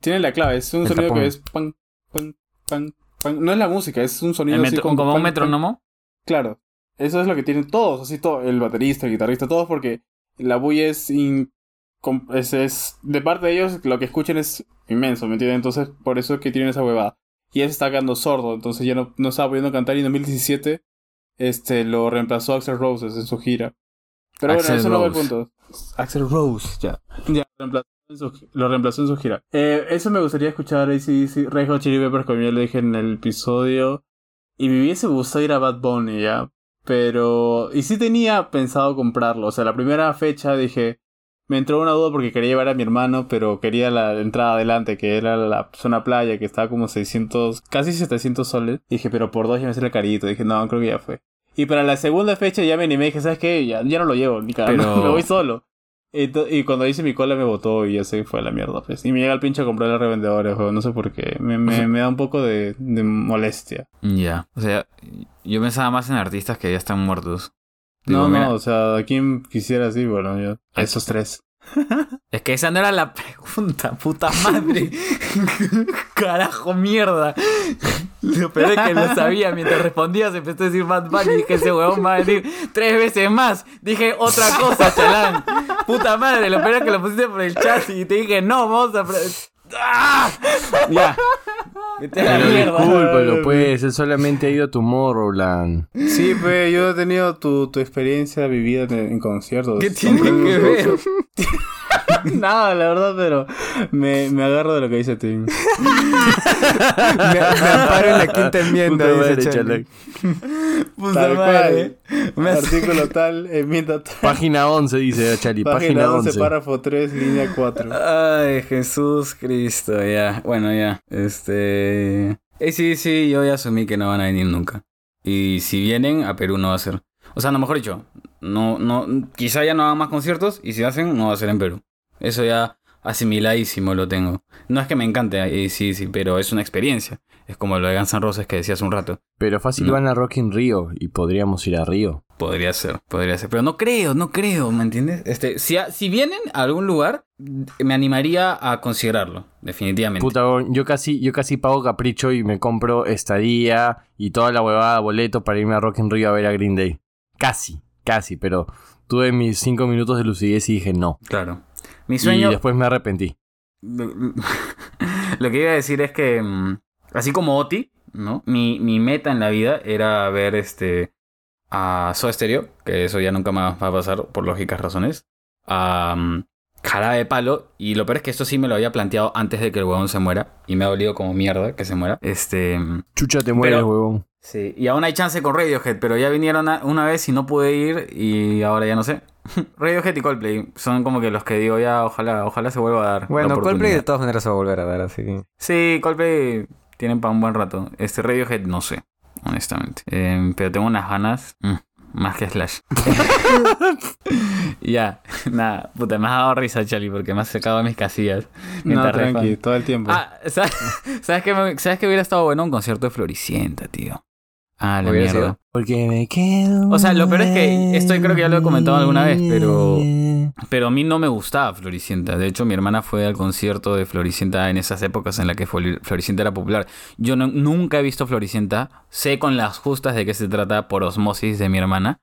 Tienen la clave. Es un El sonido tapón. que es pan, pan, pan, pan. No es la música, es un sonido así como, como un pan, metrónomo. Claro. Eso es lo que tienen todos, así todo. El baterista, el guitarrista, todos, porque la bulla es, in- es, es- De parte de ellos, lo que escuchen es inmenso, ¿me entiendes? Entonces, por eso es que tienen esa huevada. Y él se está quedando sordo, entonces ya no, no estaba pudiendo cantar. Y en 2017 este, lo reemplazó Axel Roses en su gira. Pero Axl bueno, eso no va Rose. punto. Axel Rose, ya. Ya, reemplazó en su- lo reemplazó en su gira. Eh, eso me gustaría escuchar ACDC, Red Hot Chili Peppers, como ya le dije en el episodio. Y me hubiese gustado ir a Bad Bunny, ya. Pero... Y sí tenía pensado comprarlo. O sea, la primera fecha dije... Me entró una duda porque quería llevar a mi hermano, pero quería la entrada adelante, que era la zona playa, que estaba como 600, casi 700 soles. Dije, pero por dos ya me sale carito. Dije, no, creo que ya fue. Y para la segunda fecha ya me animé, dije, ¿sabes qué? Ya, ya no lo llevo, ni cagando, (laughs) Pero- me voy solo. Y cuando hice mi cola me botó y ya se fue a la mierda, pues. Y me llega el pinche a comprar a revendedores, juego, no sé por qué. Me, me, O sea- me da un poco de, de molestia. Ya. O sea, yo pensaba más en artistas que ya están muertos. Digo, no, mira, no, o sea, a quien quisiera así, bueno, yo. A esos tres. (laughs) Es que esa no era la pregunta, puta madre. (laughs) Carajo, mierda. Lo peor es que lo sabía. Mientras respondías empezó a decir Bad Bunny y dije, ese huevón va a decir tres veces más. Dije otra cosa, chalán. Puta madre, lo peor es que lo pusiste por el chat y te dije, no, vamos a... ¡Ah! (laughs) Ya. Vete a la mierda. discúlpalo, pues. Él solamente ha ido a Tomorrowland. Sí, pues yo he tenido tu, tu experiencia vivida en, en conciertos. ¿Qué tiene que ver? (laughs) (laughs) Nada, la verdad, pero me, me agarro de lo que dice Tim. (laughs) Me, me amparo en la quinta enmienda, Puta dice madre, Charlie. Puta Tal madre. cual. Hace- Artículo tal, enmienda tal. Página 11, dice Chali. Página, Página 11, 11. párrafo 3, línea 4. Ay, Jesús Cristo, ya. Bueno, ya. Este. Eh, sí, sí, yo ya asumí que no van a venir nunca. Y si vienen, a Perú no va a ser. O sea, no, mejor dicho, no, no, quizá ya no hagan más conciertos y si hacen, no va a ser en Perú. Eso ya asimiladísimo lo tengo. No es que me encante, eh, sí, sí, pero es una experiencia. Es como lo de Guns N' Roses que decía hace un rato. Pero fácil No. van a Rock in Rio y podríamos ir a Río. Podría ser, podría ser. Pero no creo, no creo, ¿me entiendes? Este, si, a- si vienen a algún lugar, me animaría a considerarlo, definitivamente. Puta, yo casi, yo casi pago capricho y me compro estadía y toda la huevada boleto para irme a Rock in Rio a ver a Green Day. Casi, casi, pero tuve mis cinco minutos de lucidez y dije no. Claro. Mi sueño. Y después me arrepentí. Lo que iba a decir es que, mm, así como Oti, ¿no? Mi, mi meta en la vida era ver este a Soda Stereo, que eso ya nunca más va a pasar por lógicas razones. A mm, Jarabe de Palo, y lo peor es que esto sí me lo había planteado antes de que el huevón se muera, y me ha dolido como mierda que se muera. Este. mm, Chucha, te mueres, huevón. Sí, y aún hay chance con Radiohead, pero ya vinieron una vez y no pude ir y ahora ya no sé. (laughs) Radiohead y Coldplay son como que los que digo ya, ojalá, ojalá se vuelva a dar. la Bueno, Coldplay oportunidad. de todas maneras se va a volver a dar, así que... Sí, Coldplay tienen para un buen rato. Este Radiohead no sé, honestamente. Eh, pero tengo unas ganas mm, más que Slash. (laughs) (laughs) ya, nada, puta, me has dado risa, Charlie, porque me has sacado mis casillas. No, tranqui, todo el tiempo. Ah, ¿sabes, ¿sabes qué, me- ¿sabes qué hubiera estado bueno? Un concierto de Floricienta, tío. Ah, la ¿Hubiera mierda. sido? Porque me quedo. O sea, lo peor es que esto creo que ya lo he comentado alguna vez, pero- Pero a mí no me gustaba Floricienta. De hecho, mi hermana fue al concierto de Floricienta en esas épocas en las que Flori- Floricienta era popular. Yo no- nunca he visto Floricienta. Sé con las justas de qué se trata por osmosis de mi hermana.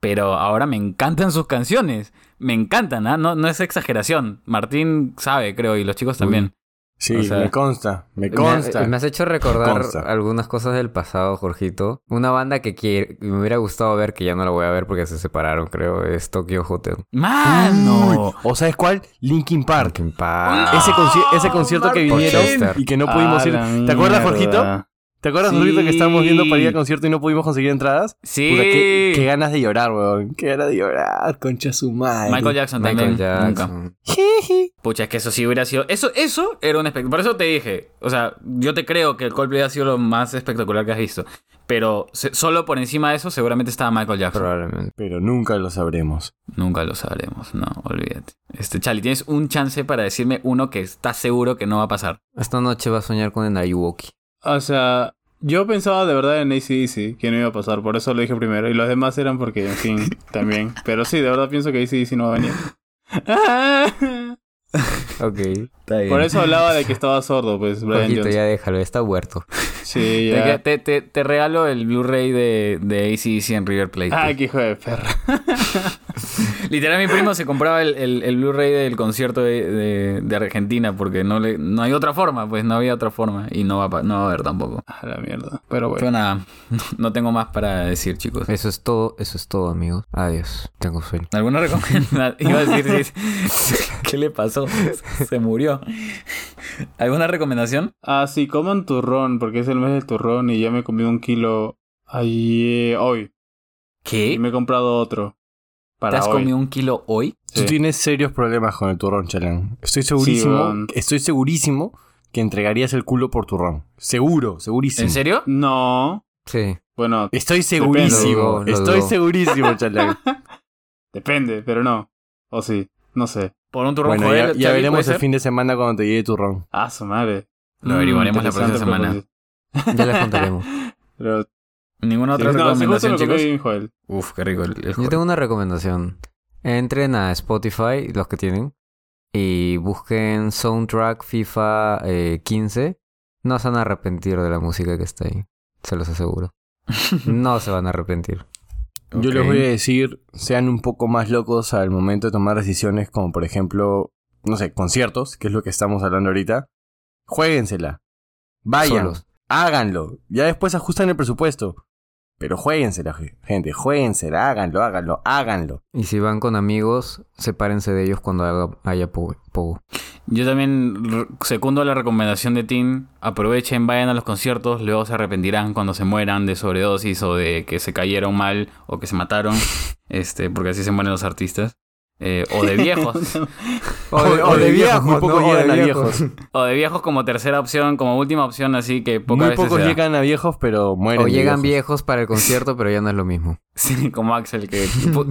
Pero ahora me encantan sus canciones. Me encantan, ¿ah? No, no es exageración. Martín sabe, creo, y los chicos también. Sí, O sea, me consta, me Me, consta. me has hecho recordar Consta. algunas cosas del pasado, Jorgito. Una banda que me hubiera gustado ver, que ya no la voy a ver porque se separaron, creo, es Tokyo Hotel. ¡Mano! ¿O sabes cuál? Linkin Park. Linkin Park. Ese, conci- ese concierto que vinieron Chester. y que no pudimos ir. ¿Te acuerdas. Jorgito? ¿Te acuerdas, Sí. Que estábamos viendo para ir al concierto y no pudimos conseguir entradas? Sí. Puta, qué, qué ganas de llorar, weón. Qué ganas de llorar, concha su madre. Michael Jackson Michael también. Jackson. Pucha, es que eso sí hubiera sido. Eso, eso era un espectáculo. Por eso te dije. O sea, yo te creo que el Coldplay ha sido lo más espectacular que has visto. Pero se- solo por encima de eso, seguramente estaba Michael Jackson. Probablemente. Pero nunca lo sabremos. Nunca lo sabremos, no, olvídate. Este, Charlie, tienes un chance para decirme uno que estás seguro que no va a pasar. Esta noche va a soñar con el Ayuwoki. O sea, yo pensaba de verdad en ACDC, que no iba a pasar, por eso lo dije primero. Y los demás eran porque, en fin, (laughs) también. Pero sí, de verdad pienso que ACDC no va a venir. (laughs) Ok. Está bien. Por eso hablaba de que (laughs) estaba sordo, pues, Brian Jorgito, Jones. ya déjalo, está huerto. Sí, Te, ya. te, te- te regalo el Blu-ray de, de ACDC en River Plate. Ah, qué hijo de perra. (laughs) Literal, mi primo se compraba el, el- el Blu-ray del concierto de, de- de Argentina porque no le no hay otra forma, pues no había otra forma. Y no va, no va a haber tampoco. A la mierda. Pero Pero bueno. nada, no, tengo más para decir, chicos. Eso es todo, eso es todo, amigos. Adiós. Tengo sueño. ¿Alguna recomendación? (laughs) Iba a decir, sí. ¿qué le pasó? Se murió. ¿Alguna recomendación? Ah, sí, coman turrón, porque es el mes del turrón y ya me comí un kilo ayer, hoy. Y ¿Qué? me he comprado otro. ¿Te has hoy. comido un kilo hoy? Tú tienes serios problemas con el turrón, Chalán. Estoy segurísimo, estoy segurísimo que entregarías el culo por turrón. Seguro, segurísimo. ¿En serio? No. Sí. Bueno, Estoy Lo segurísimo, lo estoy segurísimo, (laughs) Chalán. depende, pero no. O sí, no sé. Por un turrón bueno, joder, ya, ya veremos ¿puede el ser? fin de semana cuando te llegue turrón. Ah, su madre. Lo averiguaremos la próxima semana. proposición. Ya les contaremos. (laughs) Pero, ¿Ninguna otra sí, no, recomendación, lo que chicos? Joel. Uf, qué rico el, el Yo tengo una recomendación. Entren a Spotify, los que tienen, y busquen Soundtrack FIFA eh, 15. No se van a arrepentir de la música que está ahí. Se los aseguro. (laughs) No se van a arrepentir. Yo les voy a decir, sean un poco más locos al momento de tomar decisiones, como por ejemplo, no sé, conciertos, que es lo que estamos hablando ahorita. Juéguensela. Vayan. Solos. Háganlo. Ya después ajustan el presupuesto. Pero juéguensela, ge- gente. Juéguensela. Háganlo, háganlo, háganlo. Y si van con amigos, sepárense de ellos cuando haga- haya pogo. Yo también secundo la recomendación de Tim. Aprovechen, vayan a los conciertos, luego se arrepentirán cuando se mueran de sobredosis o de que se cayeron mal o que se mataron. (laughs) Este, porque así se mueren los artistas. Eh, o de viejos. (laughs) (laughs) O de- o de viejos, muy pocos ¿no? O de llegan a viejos. viejos. o de viejos como tercera opción, como última opción, así que pocas Muy veces pocos se da. llegan a viejos, pero mueren. O llegan viejos. viejos para el concierto, pero ya no es lo mismo. (laughs) Sí, como Axel, que...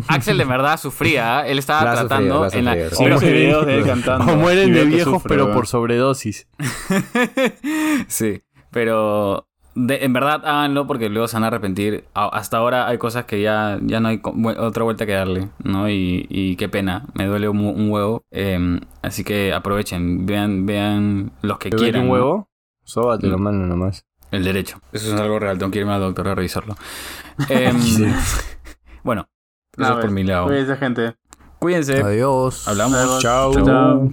Axel de verdad sufría, ¿eh? Él estaba La tratando la en la... videos de él cantando. O mueren de viejos, sufre, pero por sobredosis. sí, pero de- en verdad háganlo porque luego se van a arrepentir. A- hasta ahora hay cosas que ya, ya no hay otra vuelta que darle, ¿no? Y, y qué pena, me duele un, un huevo. Eh, así que aprovechen, vean, vean los que ¿Te duele quieran. un ¿no? huevo? Sóbate la Mm. mano nomás. El derecho. Eso es algo real, tengo que irme al doctor a revisarlo. (laughs) Em, Sí. Bueno, eso es por mi lado. Cuídense, gente. Cuídense. Adiós. Hablamos. Chao. Chao.